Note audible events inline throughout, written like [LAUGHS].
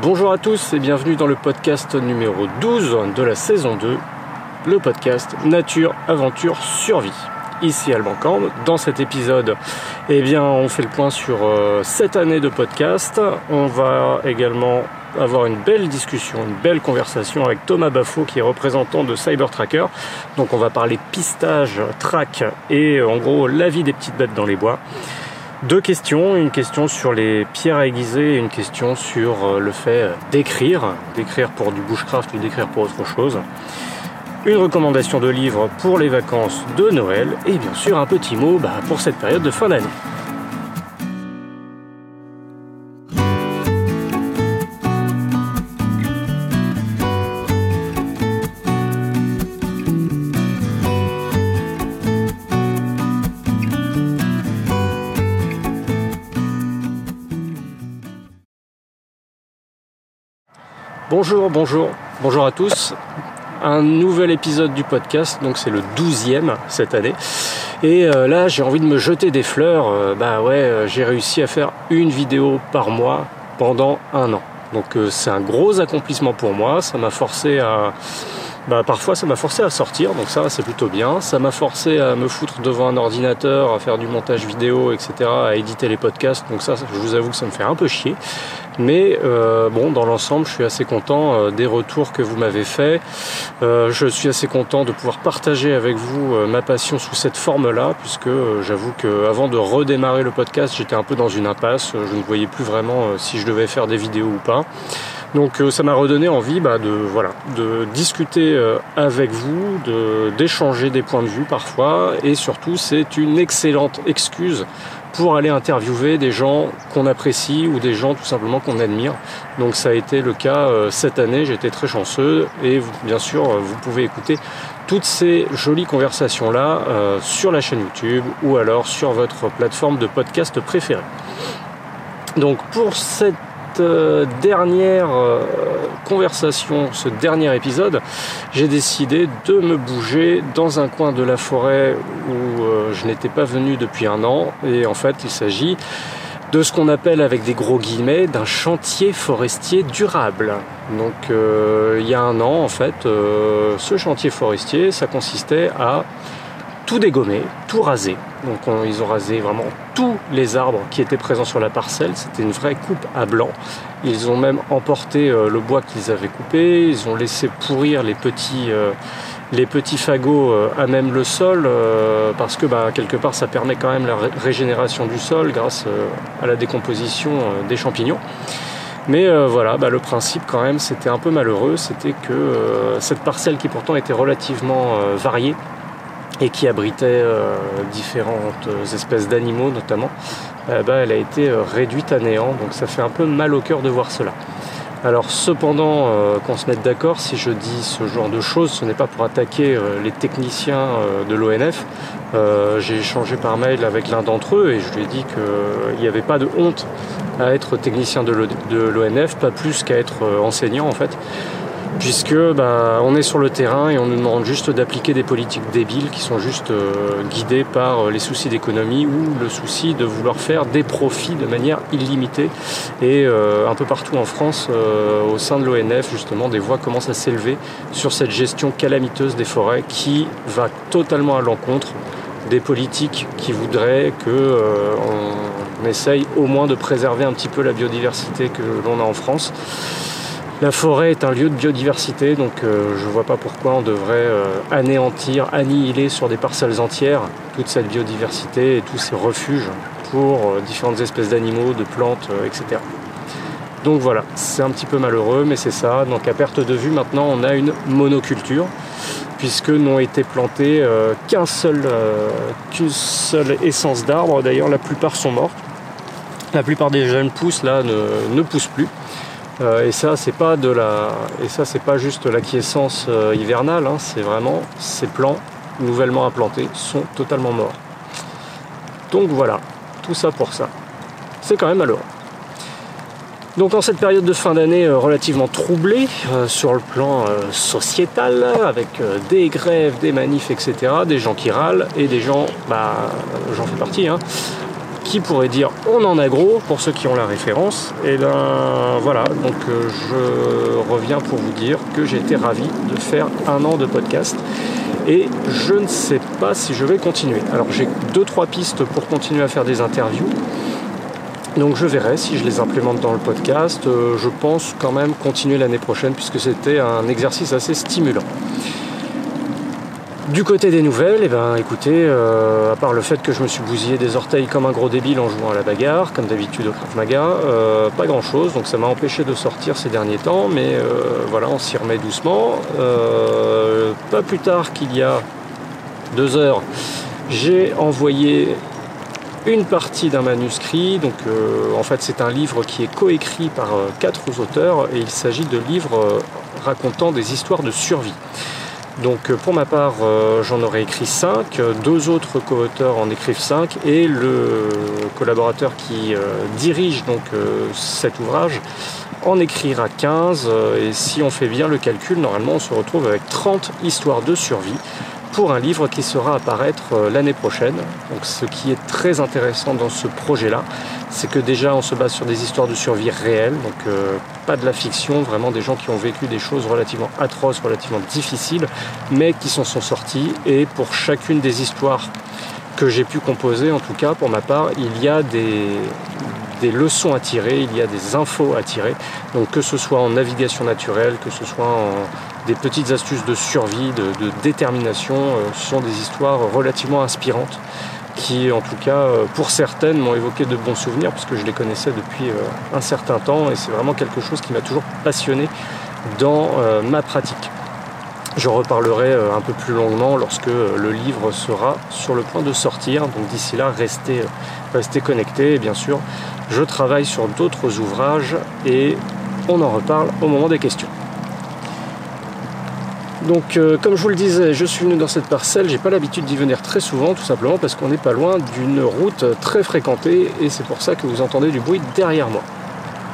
Bonjour à tous et bienvenue dans le podcast numéro 12 de la saison 2, le podcast Nature, Aventure, Survie. Ici Alban Cambe. Dans cet épisode, eh bien, on fait le point sur euh, cette année de podcast. On va également avoir une belle discussion, une belle conversation avec Thomas Baffo qui est représentant de Cybertracker. Donc on va parler pistage, track et en gros la vie des petites bêtes dans les bois. Deux questions, une question sur les pierres à aiguiser une question sur euh, le fait d'écrire, d'écrire pour du bushcraft ou d'écrire pour autre chose. Une recommandation de livre pour les vacances de Noël et bien sûr un petit mot bah, pour cette période de fin d'année. Bonjour, bonjour, bonjour à tous. Un nouvel épisode du podcast, donc c'est le douzième cette année. Et euh, là, j'ai envie de me jeter des fleurs. Euh, bah ouais, euh, j'ai réussi à faire une vidéo par mois pendant un an. Donc c'est un gros accomplissement pour moi. Ça m'a forcé à bah, parfois ça m'a forcé à sortir, donc ça c'est plutôt bien. Ça m'a forcé à me foutre devant un ordinateur, à faire du montage vidéo, etc., à éditer les podcasts, donc ça je vous avoue que ça me fait un peu chier. Mais euh, bon, dans l'ensemble, je suis assez content euh, des retours que vous m'avez faits. Euh, je suis assez content de pouvoir partager avec vous ma passion sous cette forme-là, puisque j'avoue qu'avant de redémarrer le podcast, j'étais un peu dans une impasse. Je ne voyais plus vraiment si je devais faire des vidéos ou pas. Donc ça m'a redonné envie bah, de, voilà, de discuter avec vous, d'échanger des points de vue parfois, et surtout c'est une excellente excuse pour aller interviewer des gens qu'on apprécie ou des gens tout simplement qu'on admire. Donc ça a été le cas euh, cette année, été très chanceux et bien sûr euh, vous pouvez écouter toutes ces jolies conversations-là euh, sur la chaîne YouTube ou alors sur votre plateforme de podcast préférée. Donc pour cette euh, dernière euh, conversation, ce dernier épisode, j'ai décidé de me bouger dans un coin de la forêt où euh, je n'étais pas venu depuis un an. Et en fait, il s'agit de ce qu'on appelle avec des gros guillemets d'un chantier forestier durable. Donc il y a un an en fait, ce chantier forestier, ça consistait à tout dégommer, tout raser. Donc ils ont rasé vraiment tous les arbres qui étaient présents sur la parcelle. C'était une vraie coupe à blanc. Ils ont même emporté euh, le bois qu'ils avaient coupé. Ils ont laissé pourrir les petits, euh, les petits fagots euh, à même le sol parce que bah, quelque part ça permet quand même la régénération du sol grâce à la décomposition des champignons. Mais voilà, bah, le principe quand même c'était un peu malheureux. C'était que cette parcelle qui pourtant était relativement variée et qui abritait euh, différentes espèces d'animaux notamment, euh, bah, elle a été euh, réduite à néant. Donc ça fait un peu mal au cœur de voir cela. Alors cependant, qu'on se mette d'accord, si je dis ce genre de choses, ce n'est pas pour attaquer les techniciens de l'ONF. J'ai échangé par mail avec l'un d'entre eux et je lui ai dit qu'il n'y avait pas de honte à être technicien de l'ONF, pas plus qu'à être enseignant en fait puisque bah, on est sur le terrain et on nous demande juste d'appliquer des politiques débiles qui sont juste euh, guidées par euh, les soucis d'économie ou le souci de vouloir faire des profits de manière illimitée. Et euh, un peu partout en France, au sein de l'ONF, justement, des voix commencent à s'élever sur cette gestion calamiteuse des forêts qui va totalement à l'encontre des politiques qui voudraient que on essaye au moins de préserver un petit peu la biodiversité que l'on a en France. La forêt est un lieu de biodiversité, donc euh, je ne vois pas pourquoi on devrait euh, anéantir, annihiler sur des parcelles entières toute cette biodiversité et tous ces refuges pour euh, différentes espèces d'animaux, de plantes, etc. Donc voilà, c'est un petit peu malheureux, mais c'est ça. Donc à perte de vue, maintenant, on a une monoculture, puisque n'ont été plantés qu'un seul, qu'une seule essence d'arbres. D'ailleurs, la plupart sont morts. La plupart des jeunes pousses là ne poussent plus. Euh, et ça, c'est pas de la, et ça, c'est pas juste l'acquiescence euh, hivernale. Hein, c'est vraiment ces plants nouvellement implantés sont totalement morts. Donc voilà, tout ça pour ça. C'est quand même malheureux. Donc en cette période de fin d'année euh, relativement troublée sur le plan sociétal, avec des grèves, des manifs, etc., des gens qui râlent et des gens, bah j'en fais partie, hein, qui pourrait dire on en a gros pour ceux qui ont la référence. Et ben voilà, donc euh, je reviens pour vous dire que j'ai été ravi de faire un an de podcast et je ne sais pas si je vais continuer. Alors j'ai deux trois pistes pour continuer à faire des interviews. Donc je verrai si je les implémente dans le podcast. Euh, je pense quand même continuer l'année prochaine puisque c'était un exercice assez stimulant. Du côté des nouvelles, eh ben, écoutez, euh, à part le fait que je me suis bousillé des orteils comme un gros débile en jouant à la bagarre, comme d'habitude au Krav euh, pas grand chose, donc ça m'a empêché de sortir ces derniers temps, mais voilà, on s'y remet doucement. pas plus tard qu'il y a deux heures, j'ai envoyé une partie d'un manuscrit. Donc, euh, en fait, c'est un livre qui est coécrit par euh, quatre auteurs et il s'agit de livres euh, racontant des histoires de survie. Donc, pour ma part, j'en aurais écrit cinq, deux autres co-auteurs en écrivent cinq. Et le collaborateur qui dirige donc cet ouvrage en écrira 15 et si on fait bien le calcul, normalement on se retrouve avec 30 histoires de survie pour un livre qui sera à apparaître euh, l'année prochaine. Donc, ce qui est très intéressant dans ce projet-là, c'est que déjà on se base sur des histoires de survie réelles, donc euh, pas de la fiction, vraiment des gens qui ont vécu des choses relativement atroces, relativement difficiles, mais qui s'en sont sortis. Et pour chacune des histoires que j'ai pu composer, en tout cas pour ma part, il y a des, des leçons à tirer, il y a des infos à tirer. Donc que ce soit en navigation naturelle, que ce soit en des petites astuces de survie, de, détermination. Euh, ce sont des histoires relativement inspirantes qui, en tout cas, euh, pour certaines, m'ont évoqué de bons souvenirs puisque je les connaissais depuis euh, un certain temps et c'est vraiment quelque chose qui m'a toujours passionné dans ma pratique. Je reparlerai un peu plus longuement lorsque le livre sera sur le point de sortir. Donc d'ici là, restez, restez connectés. Et bien sûr, je travaille sur d'autres ouvrages et on en reparle au moment des questions. Donc euh, comme je vous le disais, je suis venu dans cette parcelle, j'ai pas l'habitude d'y venir très souvent, tout simplement parce qu'on n'est pas loin d'une route très fréquentée et c'est pour ça que vous entendez du bruit derrière moi.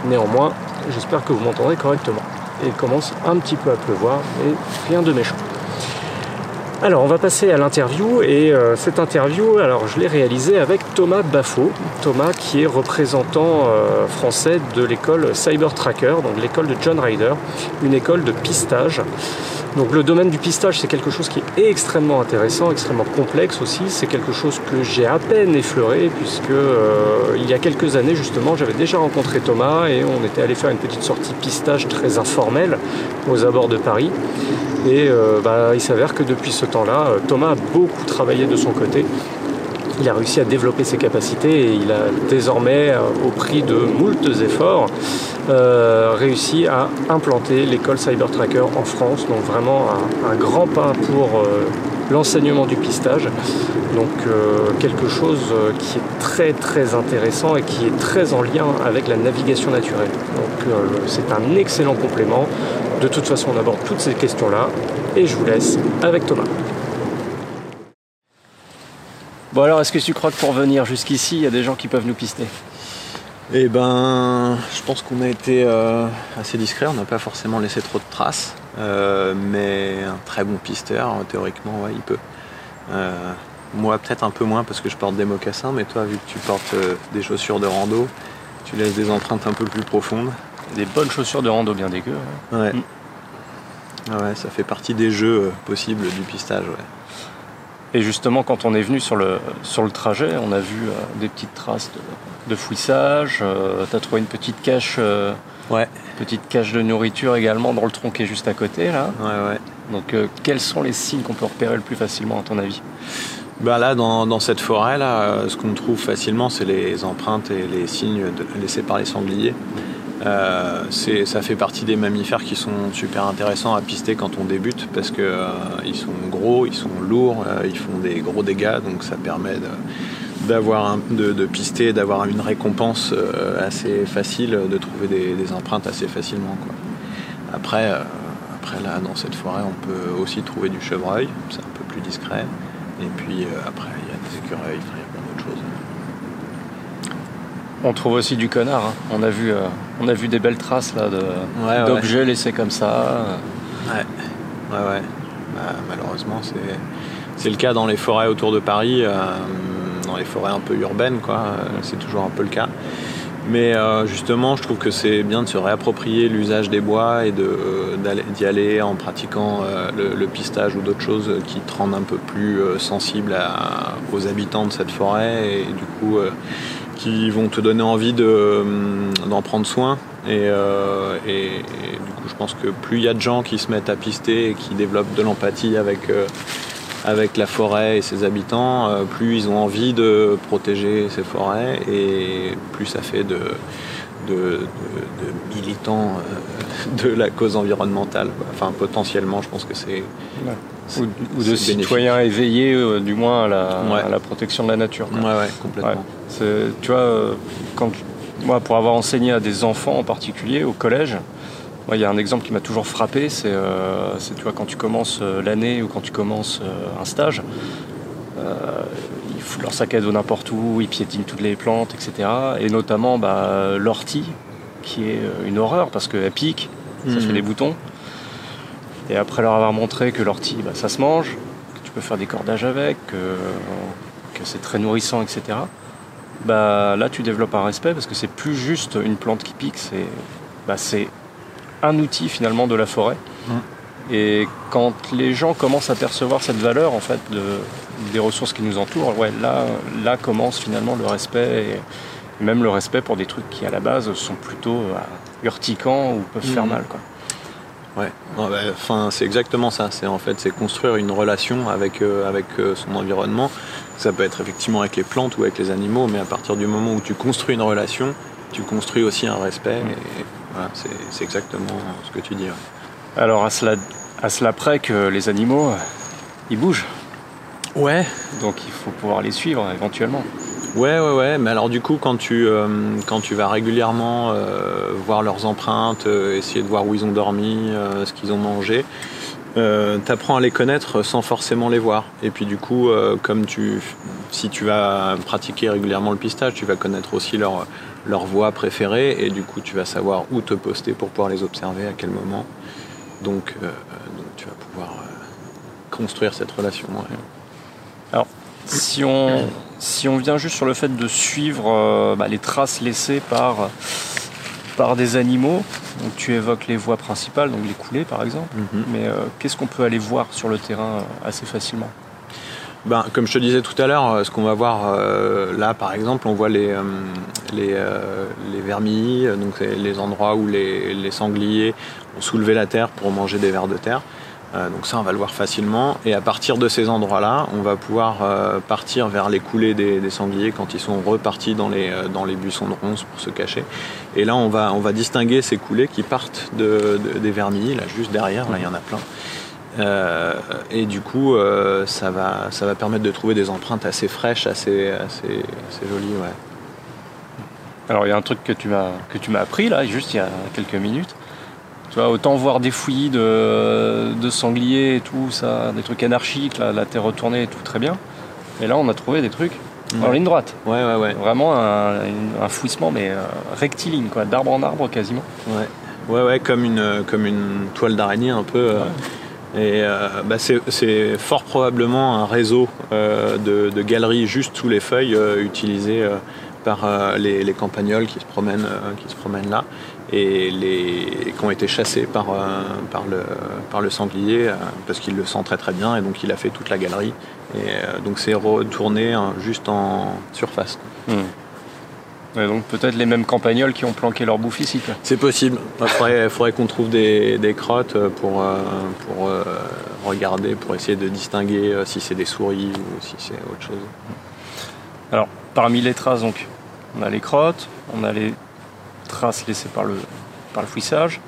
Néanmoins, j'espère que vous m'entendrez correctement. Et il commence un petit peu à pleuvoir, mais rien de méchant. Alors on va passer à l'interview et euh, cette interview, alors je l'ai réalisée avec Thomas Baffo, Thomas qui est représentant euh, français de l'école Cyber Tracker, donc l'école de John Ryder, une école de pistage. Donc le domaine du pistage, c'est quelque chose qui est extrêmement intéressant, extrêmement complexe aussi. C'est quelque chose que j'ai à peine effleuré puisque euh, il y a quelques années justement, j'avais déjà rencontré Thomas et on était allé faire une petite sortie pistage très informelle aux abords de Paris. Et euh, bah, il s'avère que depuis ce temps-là, euh, Thomas a beaucoup travaillé de son côté il a réussi à développer ses capacités et il a désormais, au prix de moultes efforts, euh, réussi à implanter l'école Cyber Tracker en France. Donc vraiment un, grand pas pour euh, l'enseignement du pistage. Donc euh, quelque chose qui est très très intéressant et qui est très en lien avec la navigation naturelle. Donc c'est un excellent complément. De toute façon on aborde toutes ces questions-là et je vous laisse avec Thomas. Bon alors est-ce que tu crois que pour venir jusqu'ici il y a des gens qui peuvent nous pister? Eh ben, je pense qu'on a été euh, assez discret, on n'a pas forcément laissé trop de traces, euh, mais un très bon pisteur, théoriquement, ouais, il peut. Euh, moi, peut-être un peu moins parce que je porte des mocassins, mais toi, vu que tu portes des chaussures de rando, tu laisses des empreintes un peu plus profondes. Des bonnes chaussures de rando bien dégueu. Ouais. Mm. Ah ouais, ça fait partie des jeux possibles du pistage, ouais. Et justement, quand on est venu sur le, sur le trajet, on a vu des petites traces de, de fouissage. Euh, tu as trouvé une petite cache. Euh, ouais. Petite cache de nourriture également dans le tronc qui est juste à côté là. Ouais, ouais. Donc euh, quels sont les signes qu'on peut repérer le plus facilement à ton avis? Bah là, dans, cette forêt, là, ce qu'on trouve facilement, c'est les empreintes et les signes laissés par les sangliers. Ça fait partie des mammifères qui sont super intéressants à pister quand on débute parce qu'ils sont gros, ils sont lourds, ils font des gros dégâts, donc ça permet d'avoir de, pister, d'avoir une récompense euh, assez facile, de trouver des, empreintes assez facilement. Après, euh, après là, dans cette forêt, on peut aussi trouver du chevreuil, c'est un peu plus discret. Et puis euh, après, il y a des écureuils, il y a plein d'autres choses. On trouve aussi du connard. Hein. On, a vu, on a vu des belles traces là d'objets laissés comme ça. Ouais, ouais, ouais. Bah, malheureusement, c'est, c'est le cas dans les forêts autour de Paris dans les forêts un peu urbaines, quoi. c'est toujours un peu le cas. Mais justement, je trouve que c'est bien de se réapproprier l'usage des bois et d'y aller en pratiquant le, pistage ou d'autres choses qui te rendent un peu plus sensible aux habitants de cette forêt et du coup qui vont te donner envie d'en prendre soin. Et, du coup, je pense que plus il y a de gens qui se mettent à pister et qui développent de l'empathie avec, euh, avec la forêt et ses habitants, euh, plus ils ont envie de protéger ces forêts et plus ça fait de, de, militants euh, de la cause environnementale. Enfin, potentiellement, je pense que c'est. Ou, de citoyens éveillés, du moins, à la, protection de la nature. Ouais, ouais, complètement. Tu vois, quand, moi, pour avoir enseigné à des enfants en particulier au collège, il y a un exemple qui m'a toujours frappé, c'est euh, tu vois, quand tu commences euh, l'année ou quand tu commences euh, un stage, ils foutent leur sac à dos n'importe où, ils piétinent toutes les plantes, etc. Et notamment bah, l'ortie, qui est une horreur parce qu'elle pique, ça fait mhm. des boutons. Et après leur avoir montré que l'ortie, bah, ça se mange, que tu peux faire des cordages avec, que, c'est très nourrissant, etc. Bah, là, tu développes un respect parce que c'est plus juste une plante qui pique, c'est bah, un outil finalement de la forêt. Mmh. Et quand les gens commencent à percevoir cette valeur en fait de, des ressources qui nous entourent, ouais, là, là commence finalement le respect et même le respect pour des trucs qui à la base sont plutôt euh, urticants ou peuvent faire mmh. mal. Quoi. Ouais, bah, enfin, c'est exactement ça. C'est en fait c'est construire une relation avec, euh, avec euh, son environnement. Ça peut être effectivement avec les plantes ou avec les animaux, mais à partir du moment où tu construis une relation, tu construis aussi un respect. Mmh. Et, c'est exactement ce que tu dis. Alors à cela, à cela près que les animaux, ils bougent. Ouais. Donc il faut pouvoir les suivre éventuellement. Ouais, ouais, ouais. Mais alors du coup, quand tu, euh, quand tu vas régulièrement euh, voir leurs empreintes, euh, essayer de voir où ils ont dormi, ce qu'ils ont mangé, tu apprends à les connaître sans forcément les voir. Et puis du coup, comme tu, si tu vas pratiquer régulièrement le pistage, tu vas connaître aussi leur leur voix préférée et du coup tu vas savoir où te poster pour pouvoir les observer, à quel moment. Donc, euh, tu vas pouvoir euh, construire cette relation. Alors, si on, si on vient juste sur le fait de suivre euh, bah, les traces laissées par, par des animaux, donc tu évoques les voies principales, donc les coulées par exemple, mhm. mais qu'est-ce qu'on peut aller voir sur le terrain assez facilement? Ben, comme je te disais tout à l'heure, euh, ce qu'on va voir euh, là, par exemple, on voit les, euh, les, les vermilles, donc les endroits où les, les, sangliers ont soulevé la terre pour manger des vers de terre. Donc ça, on va le voir facilement. Et à partir de ces endroits-là, on va pouvoir partir vers les coulées des, sangliers quand ils sont repartis dans les, dans les buissons de ronces pour se cacher. Et là, on va, on va distinguer ces coulées qui partent de, des vermilles, là, juste derrière, là, il y en a plein. Euh, et du coup, euh, ça, va, ça va permettre de trouver des empreintes assez fraîches, assez, assez, jolies. Ouais. Alors, il y a un truc que tu m'as appris là, juste il y a quelques minutes. Tu vois, autant voir des fouillis de, de sangliers et tout, ça, des trucs anarchiques, la terre retournée et tout, très bien. Et là, on a trouvé des trucs en ligne droite. Ouais, ouais, ouais. Vraiment un, fouissement, mais euh, rectiligne, quoi, d'arbre en arbre quasiment. Ouais, ouais, ouais, comme une, comme une toile d'araignée un peu. Et euh, bah, c'est fort probablement un réseau euh, de, galeries juste sous les feuilles euh, utilisées par les, campagnols qui se promènent, qui se promènent là et les, qui ont été chassés par, par, le, par le sanglier parce qu'il le sent très très bien et donc il a fait toute la galerie. Et donc c'est retourné hein, juste en surface. Hmm donc peut-être les mêmes campagnols qui ont planqué leur bouffe ici. C'est possible. Il faudrait, qu'on trouve des, crottes pour, euh, pour euh, regarder, pour essayer de distinguer euh, si c'est des souris ou si c'est autre chose. Alors, parmi les traces, donc, on a les crottes, on a les traces laissées par le, par le fouissage,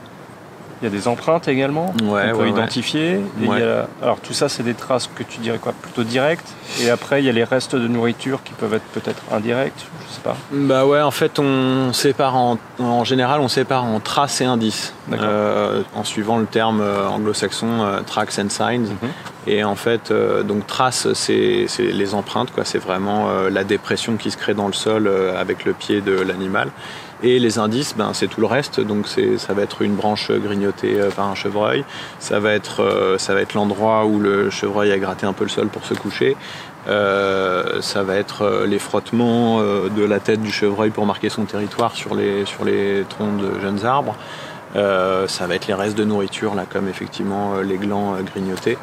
il y a des empreintes également ouais, qu'on peut identifier. alors tout ça, c'est des traces que tu dirais quoi? Plutôt directes. Et après, il y a les restes de nourriture qui peuvent être peut-être indirects, je sais pas. Bah ouais, en fait, on sépare en, en général, on sépare en traces et indices. Euh, en suivant le terme euh, anglo-saxon euh, tracks and signs. Mhm. Et en fait, donc traces, c'est les empreintes, quoi. C'est vraiment la dépression qui se crée dans le sol avec le pied de l'animal. Et les indices, ben, c'est tout le reste. Donc ça va être une branche grignotée euh, par un chevreuil. Ça va être, euh, ça être l'endroit où le chevreuil a gratté un peu le sol pour se coucher. ça va être les frottements de la tête du chevreuil pour marquer son territoire sur les, sur les troncs de jeunes arbres. ça va être les restes de nourriture, là, comme effectivement les glands grignotés.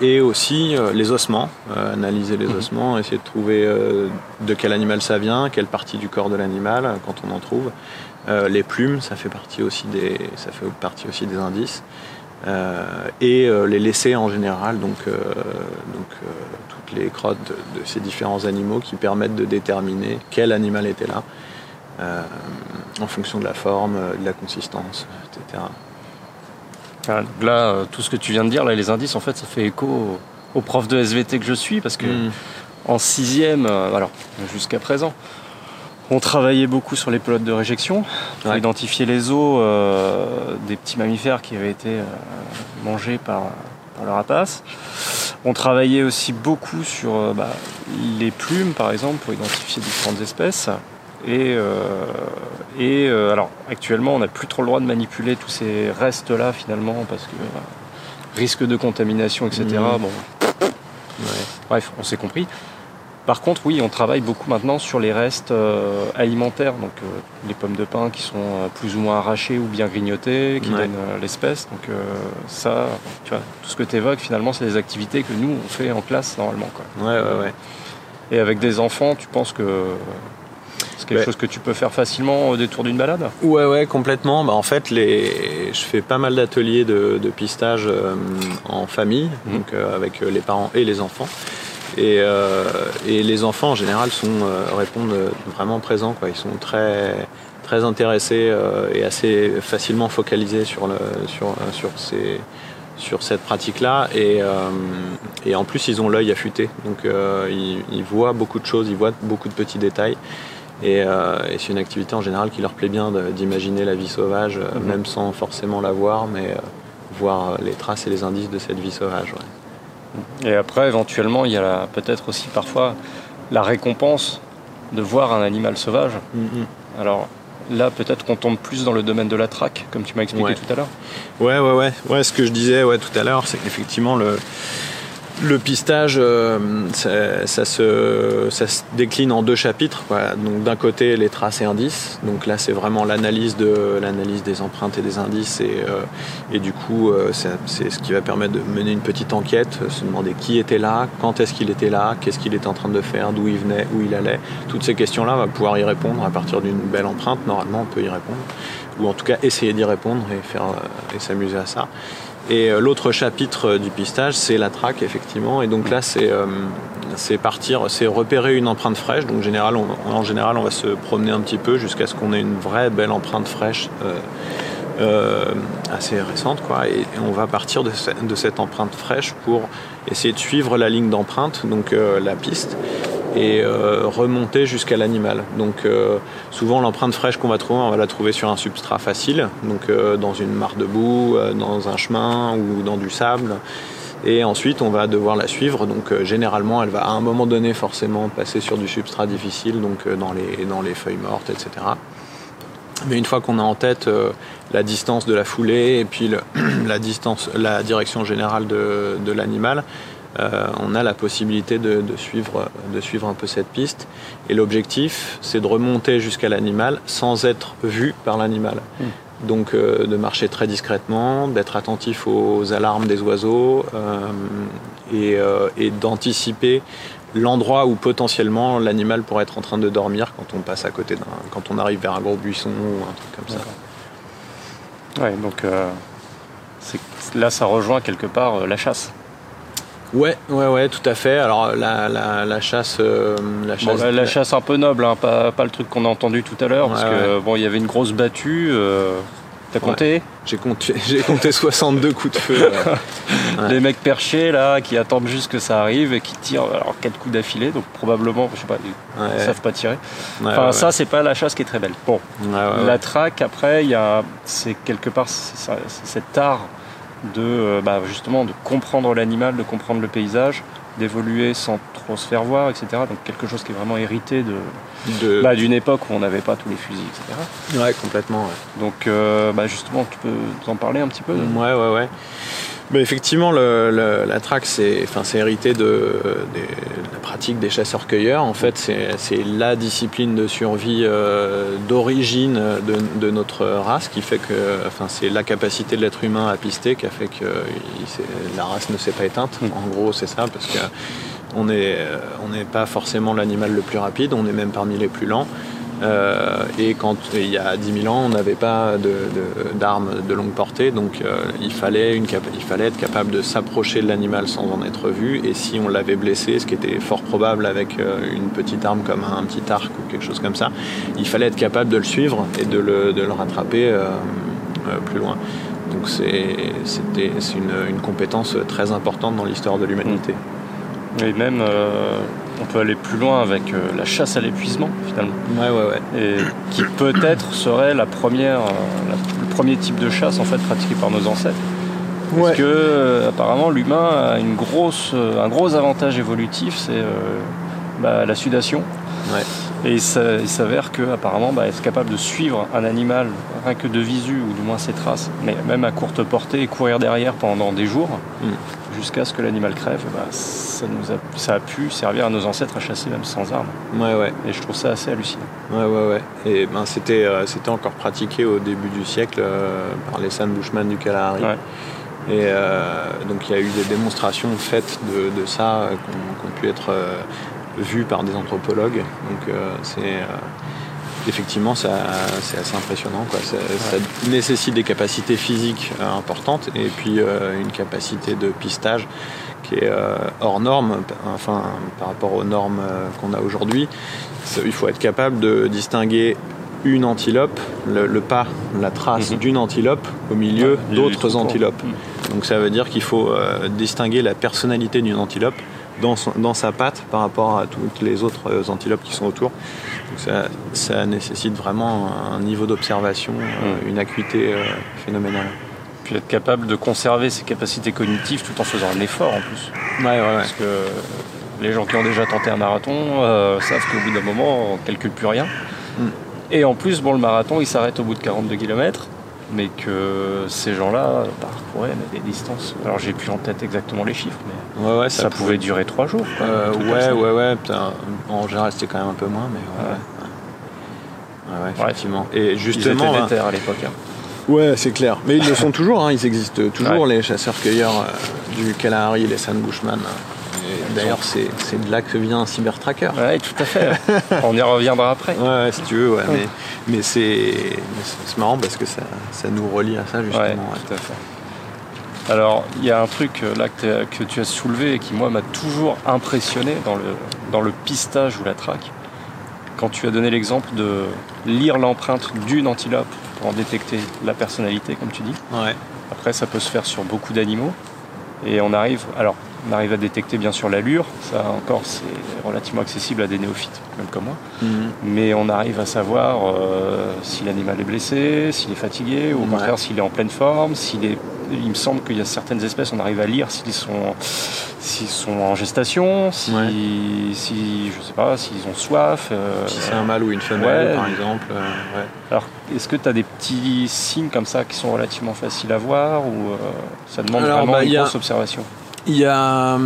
Et aussi les ossements, analyser les mhm. ossements, essayer de trouver de quel animal ça vient, quelle partie du corps de l'animal, quand on en trouve. les plumes, ça fait partie aussi des, ça fait partie aussi des indices. Euh, et euh, les laisser en général, donc, euh, donc toutes les crottes de, ces différents animaux qui permettent de déterminer quel animal était là, en fonction de la forme, de la consistance, etc. Là, tout ce que tu viens de dire, là, les indices, en fait, ça fait écho au, prof de SVT que je suis, parce que hmm. en sixième, alors jusqu'à présent, on travaillait beaucoup sur les pelotes de réjection pour identifier les os euh, des petits mammifères qui avaient été euh, mangés par, par, le rapace. On travaillait aussi beaucoup sur euh, bah, les plumes, par exemple, pour identifier différentes espèces. Et, et alors actuellement, on n'a plus trop le droit de manipuler tous ces restes-là finalement parce que risque de contamination, etc. Mmh. Bon, bref, on s'est compris. Par contre, oui, on travaille beaucoup maintenant sur les restes euh, alimentaires, donc euh, les pommes de pin qui sont euh, plus ou moins arrachées ou bien grignotées, qui donnent l'espèce. Donc ça, tu vois, tout ce que tu évoques, finalement, c'est des activités que nous, on fait en classe normalement. Quoi. Ouais, ouais, ouais. Et avec des enfants, tu penses que c'est quelque chose que tu peux faire facilement au détour d'une balade Ouais, ouais, complètement. Bah, en fait, les... je fais pas mal d'ateliers de, pistage en famille, mmh. donc avec les parents et les enfants. Euh, et, les enfants en général sont, euh, répondent vraiment présents. Quoi. Ils sont très, très intéressés euh, et assez facilement focalisés sur, le, sur, sur, ces, sur cette pratique-là. Et, et, en plus, ils ont l'œil affûté. Donc ils, ils, voient beaucoup de choses, ils voient beaucoup de petits détails. Et, c'est une activité en général qui leur plaît bien d'imaginer la vie sauvage, mhm. même sans forcément la voir, mais voir les traces et les indices de cette vie sauvage. Et après, éventuellement, il y a peut-être aussi parfois la récompense de voir un animal sauvage. Mm-hmm. Alors là, peut-être qu'on tombe plus dans le domaine de la traque, comme tu m'as expliqué tout à l'heure. Ouais, ouais, ouais, ouais. Ce que je disais ouais, tout à l'heure, c'est qu'effectivement, le, le pistage, euh, ça, se, décline en deux chapitres. Donc d'un côté les traces et indices. Donc là c'est vraiment l'analyse de l'analyse des empreintes et des indices et, euh, du coup euh, c'est ce qui va permettre de mener une petite enquête, se demander qui était là, quand est-ce qu'il était là, qu'est-ce qu'il était en train de faire, d'où il venait, où il allait. Toutes ces questions-là on va pouvoir y répondre à partir d'une belle empreinte. Normalement on peut y répondre ou en tout cas essayer d'y répondre et faire et s'amuser à ça. Et euh, l'autre chapitre du pistage, c'est la traque, effectivement. Et donc là, c'est euh, partir, c'est repérer une empreinte fraîche. Donc en général, on va se promener un petit peu jusqu'à ce qu'on ait une vraie belle empreinte fraîche. Euh, assez récente quoi et, on va partir de, cette empreinte fraîche pour essayer de suivre la ligne d'empreinte donc la piste et euh, remonter jusqu'à l'animal. Donc euh, souvent l'empreinte fraîche qu'on va trouver, on va la trouver sur un substrat facile, donc euh, dans une mare de boue, dans un chemin ou dans du sable. Et ensuite, on va devoir la suivre. Donc, généralement, elle va à un moment donné forcément passer sur du substrat difficile, donc dans, les, dans les feuilles mortes, etc. Mais une fois qu'on a en tête la distance de la foulée et puis [CLEARS THROAT] la distance, la direction générale de, de l'animal, euh, on a la possibilité de, suivre, de suivre un peu cette piste. Et l'objectif, c'est de remonter jusqu'à l'animal sans être vu par l'animal. Hmm. Donc euh, de marcher très discrètement, d'être attentif aux alarmes des oiseaux euh, et, d'anticiper l'endroit où potentiellement l'animal pourrait être en train de dormir quand on passe à côté d'un, quand on arrive vers un gros buisson ou un truc comme ça. Ouais, donc là ça rejoint quelque part la chasse. Ouais, ouais, ouais, tout à fait. Alors la, la, chasse, euh, la chasse, la, chasse un peu noble, hein, pas, pas, le truc qu'on a entendu tout à l'heure, parce que bon, il y avait une grosse battue. Euh, T'as compté? J'ai compté, [LAUGHS] j'ai compté 62 coups de feu. [LAUGHS] Les mecs perchés là, qui attendent juste que ça arrive et qui tirent alors quatre coups d'affilée, donc probablement, je sais pas, ils savent pas tirer. enfin, ça, c'est pas la chasse qui est très belle. Bon, la traque après, il y a, c'est quelque part, c'est cet art de euh, bah, justement de comprendre l'animal, de comprendre le paysage, d'évoluer sans trop se faire voir, etc. Donc quelque chose qui est vraiment hérité de, bah, d'une époque où on n'avait pas tous les fusils, etc. Ouais, complètement. Donc euh, bah, justement, tu peux en parler un petit peu? Ouais, ouais, ouais. Mais effectivement, la traque, c'est hérité de, la pratique des chasseurs-cueilleurs. En fait, c'est la discipline de survie euh, d'origine de, notre race qui fait que, enfin, c'est la capacité de l'être humain à pister qui a fait que la race ne s'est pas éteinte. Mm. En gros, c'est ça, parce que on n'est pas forcément l'animal le plus rapide, on est même parmi les plus lents. Euh, et quand il y a 10 000 ans, on n'avait pas d'armes de, longue portée, donc euh, il, fallait une, il fallait être capable de s'approcher de l'animal sans en être vu. Et si on l'avait blessé, ce qui était fort probable avec euh, une petite arme comme un, petit arc ou quelque chose comme ça, il fallait être capable de le suivre et de le, de le rattraper plus loin. Donc c'est une, une, compétence très importante dans l'histoire de l'humanité. Et même on peut aller plus loin avec euh, la chasse à l'épuisement finalement. Ouais, ouais, ouais. Et qui peut-être serait la première, euh, le premier type de chasse en fait pratiqué par nos ancêtres. Parce que euh, apparemment l'humain a une grosse, un gros avantage évolutif, c'est bah, la sudation. Et il s'avère qu'apparemment bah, être capable de suivre un animal rien que de visu ou du moins ses traces, mais même à courte portée et courir derrière pendant des jours, mm jusqu'à ce que l'animal crève, bah, ça, nous a, ça a pu servir à nos ancêtres à chasser même sans armes. Ouais, ouais. Et je trouve ça assez hallucinant. Ouais, ouais, ouais. Et ben, c'était, euh, c'était encore pratiqué au début du siècle euh, par les San Bushman du Kalahari. Ouais. Et euh, donc il y a eu des démonstrations faites de, ça qui ont pu être vues par des anthropologues. Donc c'est effectivement, c'est assez impressionnant. Ça, nécessite des capacités physiques euh, importantes et puis euh, une capacité de pistage qui est euh, hors norme, enfin par rapport aux normes qu'on a aujourd'hui. Il faut être capable de distinguer une antilope, le, pas, la trace mhm. d'une antilope au milieu d'autres antilopes. Mhm. Donc ça veut dire qu'il faut distinguer la personnalité d'une antilope dans, sa patte par rapport à toutes les autres antilopes qui sont autour. Ça, nécessite vraiment un niveau d'observation, euh, mm. une acuité euh, phénoménale. Puis être capable de conserver ses capacités cognitives tout en faisant un effort en plus. Ouais, ouais, Parce que les gens qui ont déjà tenté un marathon euh, savent qu'au bout d'un moment, on ne calcule plus rien. Mm. Et en plus, bon, le marathon, il s'arrête au bout de 42 km mais que ces gens-là parcouraient des distances. Alors j'ai plus en tête exactement les chiffres, mais ouais, ouais, ça, pouvait, durer trois jours. Euh, ouais, ouais, ouais, En général, c'était quand même un peu moins, mais ouais. ouais. effectivement. Et justement, ils étaient hein. à l'époque. Hein. Ouais, c'est clair. Mais ils le sont [LAUGHS] toujours, hein. ils existent toujours, les chasseurs-cueilleurs euh, du Kalahari, les San Bushman. D'ailleurs, c'est de là que vient un cybertracker. Oui, tout à fait. [LAUGHS] On y reviendra après. Ouais, si tu veux, ouais. Mais, mais c'est marrant parce que ça, ça, nous relie à ça, justement. tout à fait. Alors, il y a un truc euh, là que, que, tu as soulevé et qui, moi, m'a toujours impressionné dans le, dans le pistage ou la traque. Quand tu as donné l'exemple de lire l'empreinte d'une antilope pour en détecter la personnalité, comme tu dis. Ouais. Après, ça peut se faire sur beaucoup d'animaux. Et on arrive. Alors, on arrive à détecter bien sûr l'allure, ça encore c'est relativement accessible à des néophytes, même comme moi. Mhm. Mais on arrive à savoir euh, si l'animal est blessé, s'il est fatigué, ou au contraire s'il est en pleine forme, s'il est. Il me semble qu'il y a certaines espèces, on arrive à lire s'ils sont, s'ils sont en gestation, si, si je sais pas, s'ils ont soif. Euh, si c'est un mâle ou une femelle, par exemple. Euh, Alors, est-ce que tu as des petits signes comme ça qui sont relativement faciles à voir ou ça demande vraiment bah, une grosse observation? Il y, a,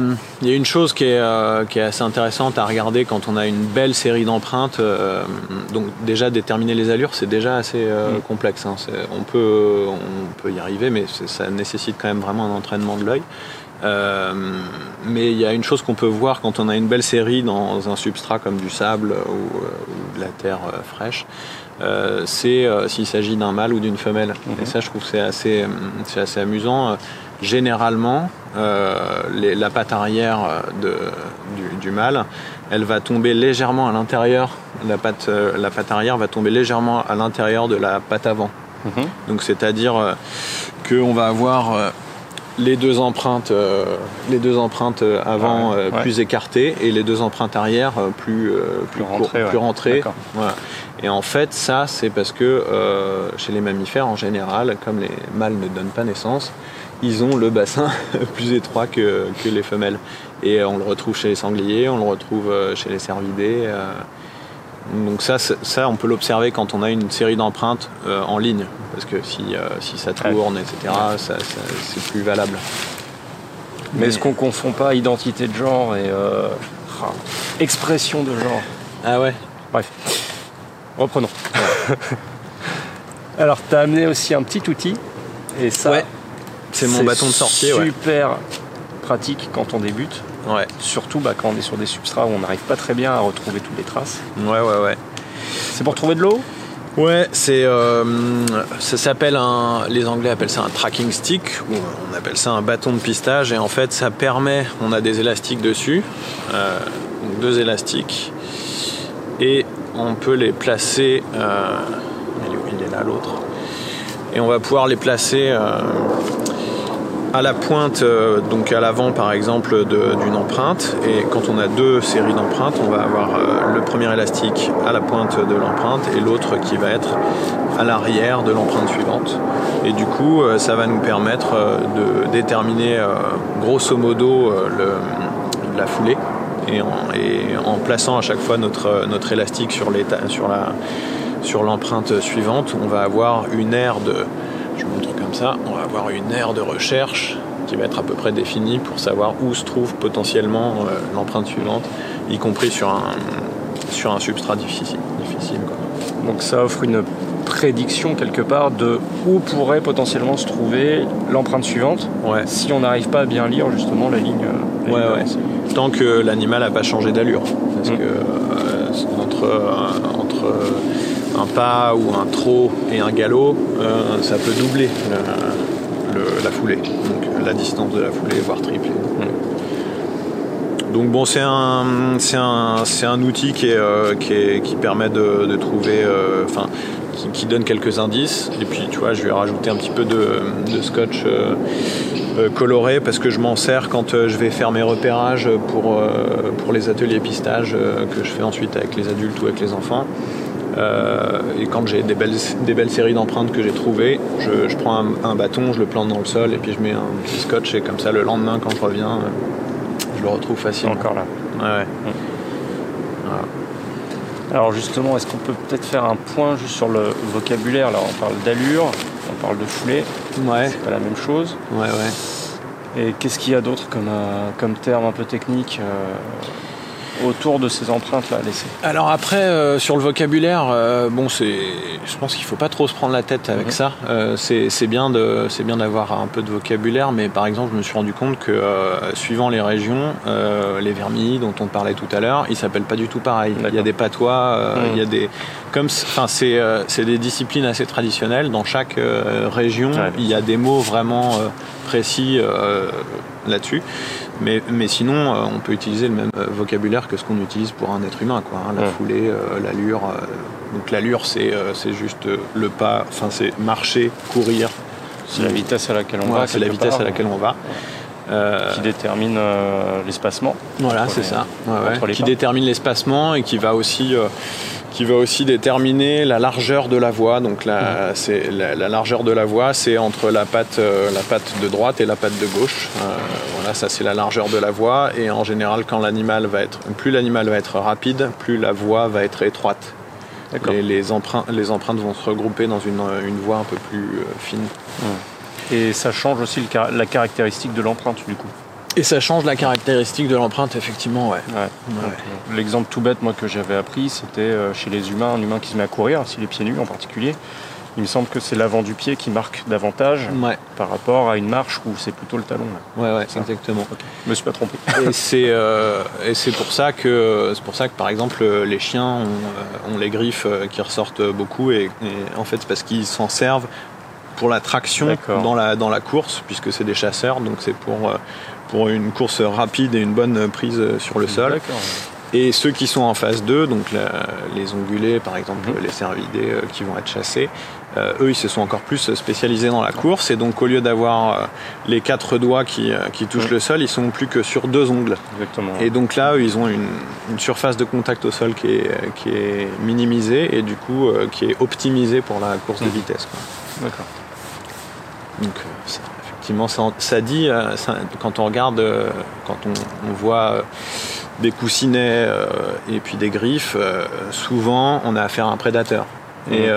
il y a une chose qui est, euh, qui est, assez intéressante à regarder quand on a une belle série d'empreintes. Euh, donc déjà déterminer les allures, c'est déjà assez euh, mm. complexe. Hein. On, peut, on peut y arriver, mais ça nécessite quand même vraiment un entraînement de l'œil. mais il y a une chose qu'on peut voir quand on a une belle série dans un substrat comme du sable ou, de la terre fraîche. c'est s'il s'agit d'un mâle ou d'une femelle. Mm-hmm. Et ça, je trouve que c'est assez, assez amusant généralement, euh, la patte arrière euh, du, mâle, elle va tomber légèrement à l'intérieur, la patte, euh, la patte arrière va tomber légèrement à l'intérieur de la patte avant. Mhm. Donc c'est-à-dire qu'on va avoir les deux empreintes, les deux empreintes avant plus écartées et les deux empreintes arrière plus, plus, rentrées. Et en fait, ça, c'est parce que chez les mammifères, en général, comme les mâles ne donnent pas naissance, ils ont le bassin [LAUGHS] plus étroit que, les femelles. Et on le retrouve chez les sangliers, on le retrouve euh, chez les cervidés. Euh, Donc ça, ça, on peut l'observer quand on a une série d'empreintes en ligne, parce que si, si ça tourne, etc., c'est plus valable. Mais, est-ce qu'on confond pas identité de genre et ah, expression de genre? Ah ouais Bref, reprenons. [LAUGHS] Alors, tu as amené aussi un petit outil, et ça, c'est mon bâton de sortie. Super pratique quand on débute. Ouais. Surtout bah, quand on est sur des substrats où on n'arrive pas très bien à retrouver toutes les traces. Ouais, ouais, ouais. C'est pour trouver de l'eau? Ouais, c'est euh, ça s'appelle un, les Anglais appellent ça un tracking stick ou on appelle ça un bâton de pistage et en fait ça permet, on a des élastiques dessus, euh, deux élastiques et on peut les placer. Euh, il est là l'autre. Et on va pouvoir les placer à la pointe, euh, donc à l'avant par exemple d'une empreinte. Et quand on a deux séries d'empreintes, on va avoir euh, le premier élastique à la pointe de l'empreinte et l'autre qui va être à l'arrière de l'empreinte suivante. Et du coup, euh, ça va nous permettre de déterminer grosso modo la foulée. Et en, plaçant à chaque fois notre, élastique sur l'empreinte sur suivante, on va avoir une aire de je vous montre comme ça, on va avoir une aire de recherche qui va être à peu près définie pour savoir où se trouve potentiellement euh, l'empreinte suivante, y compris sur un, sur un substrat difficile. difficile Donc ça offre une prédiction quelque part de où pourrait potentiellement se trouver l'empreinte suivante ouais. si on n'arrive pas à bien lire justement la ligne. ouais, ouais. Tant que l'animal n'a pas changé d'allure. Parce mm. que euh, entre, entre un pas ou un trot et un galop, euh, ça peut doubler la foulée, donc la distance de la foulée, voire tripler. Donc bon, c'est un, un, un, outil qui, euh, permet de, trouver, euh, enfin, qui, donne quelques indices. Et puis, tu vois, je vais rajouter un petit peu de, scotch coloré parce que je m'en sers quand je vais faire mes repérages pour, pour les ateliers pistage que je fais ensuite avec les adultes ou avec les enfants. Euh, et quand j'ai des belles, des belles séries d'empreintes que j'ai trouvées, je, prends un, bâton, je le plante dans le sol et puis je mets un petit scotch et comme ça le lendemain quand je reviens, euh, je le retrouve facilement. Encore là. Ouais. Alors justement, est-ce qu'on peut peut-être faire un point juste sur le vocabulaire? Là, on parle d'allure, on parle de foulée. Ouais. C'est pas la même chose. Ouais, ouais. Et qu'est-ce qu'il y a d'autre comme, euh, comme terme un peu technique autour de ces empreintes-là laissées Alors après, euh, sur le vocabulaire, euh, bon, c'est, je pense qu'il ne faut pas trop se prendre la tête avec ça. Euh, c'est, bien de, c'est bien d'avoir un peu de vocabulaire, mais par exemple, je me suis rendu compte que suivant les régions, les vermis dont on parlait tout à l'heure, ils s'appellent pas du tout pareil. Il y a des patois, il y a des, comme, enfin, c'est, c'est des disciplines assez traditionnelles. Dans chaque région, il y a des mots vraiment précis là-dessus. Mais, mais sinon, euh, on peut utiliser le même euh, vocabulaire que ce qu'on utilise pour un être humain, quoi. Hein. la foulée, euh, l'allure. donc l'allure, c'est c'est juste le pas, enfin c'est marcher, courir. C'est la vitesse à laquelle on va. C'est la vitesse à laquelle on va. qui détermine l'espacement. Voilà, c'est ça. Qui détermine l'espacement et qui va aussi qui va aussi déterminer la largeur de la voie. Donc la, c'est, la, largeur de la voie, c'est entre la patte, euh, la patte de droite et la patte de gauche. Euh, voilà, ça c'est la largeur de la voie. Et en général, quand l'animal va être, plus l'animal va être rapide, plus la voie va être étroite. Et les empreintes, les empreintes vont se regrouper dans une, une voie un peu plus euh, fine. Et ça change aussi la caractéristique de l'empreinte du coup. Et ça change la caractéristique de l'empreinte, effectivement, ouais. L'exemple tout bête, moi, que j'avais appris, c'était euh, chez les humains, un humain qui se met à courir, si les pieds nus en particulier. Il me semble que c'est l'avant du pied qui marque davantage par rapport à une marche où c'est plutôt le talon. Ouais, ouais, exactement. Je me suis pas trompé. Et c'est euh, et c'est pour ça que c'est pour ça que par exemple les chiens ont, euh, les griffes qui ressortent beaucoup et, en fait c'est parce qu'ils s'en servent pour la traction dans la dans la course puisque c'est des chasseurs donc c'est pour pour une course rapide et une bonne prise sur le sol. Et ceux qui sont en phase 2, donc les ongulés par exemple, mhm. les cervidés euh, qui vont être chassés, euh, eux ils se sont encore plus spécialisés dans la course et donc au lieu d'avoir euh, les quatre doigts qui, touchent le sol, ils sont plus que sur deux ongles. Et donc là, eux, ils ont une, surface de contact au sol qui est, qui est minimisée et du coup qui est optimisée pour la course de mhm. vitesse. D'accord. Donc ça, ça, dit, euh, quand on regarde, euh, quand on, voit des coussinets et puis des griffes, souvent on a affaire à un prédateur. Et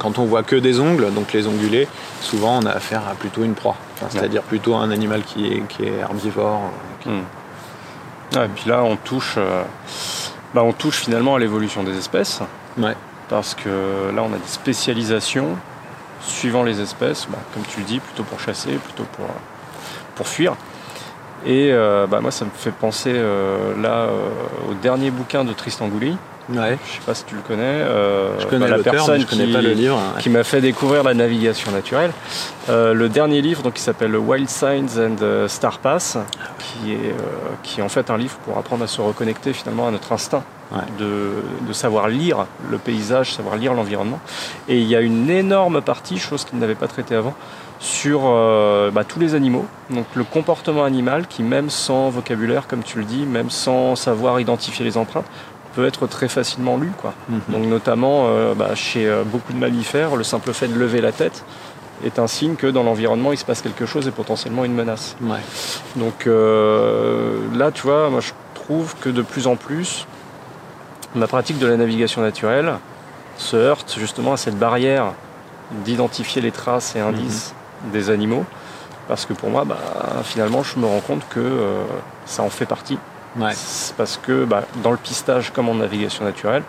quand on voit que des ongles, donc les ongulés, souvent on a affaire à plutôt une proie, c'est-à-dire plutôt un animal qui est, qui est herbivore. et puis là on touche, bah, on touche finalement à l'évolution des espèces. Ouais. Parce que là on a des spécialisations suivant les espèces, bah, comme tu le dis, plutôt pour chasser, plutôt pour, pour fuir. Et euh, bah, moi, ça me fait penser euh, là euh, au dernier bouquin de Tristan Gouli. Ouais. Je sais pas si tu le connais. je connais bah, la personne je connais qui, pas le livre. Qui m'a fait découvrir la navigation naturelle. le dernier livre, donc, qui s'appelle Wild Signs and Star Pass, qui est, qui est en fait un livre pour apprendre à se reconnecter finalement à notre instinct de, savoir lire le paysage, savoir lire l'environnement. Et il y a une énorme partie, chose qu'il n'avait pas traité avant, sur euh, bah, tous les animaux. Donc le comportement animal qui, même sans vocabulaire, comme tu le dis, même sans savoir identifier les empreintes, peut être très facilement lu. Quoi. Mhm. Donc notamment euh, bah, chez euh, beaucoup de mammifères, le simple fait de lever la tête est un signe que dans l'environnement il se passe quelque chose et potentiellement une menace. Donc là, tu vois, moi je trouve que de plus en plus, ma pratique de la navigation naturelle se heurte justement à cette barrière d'identifier les traces et indices mhm. des animaux. Parce que pour moi, bah, finalement, je me rends compte que euh, ça en fait partie. Parce que bah, dans le pistage comme en navigation naturelle,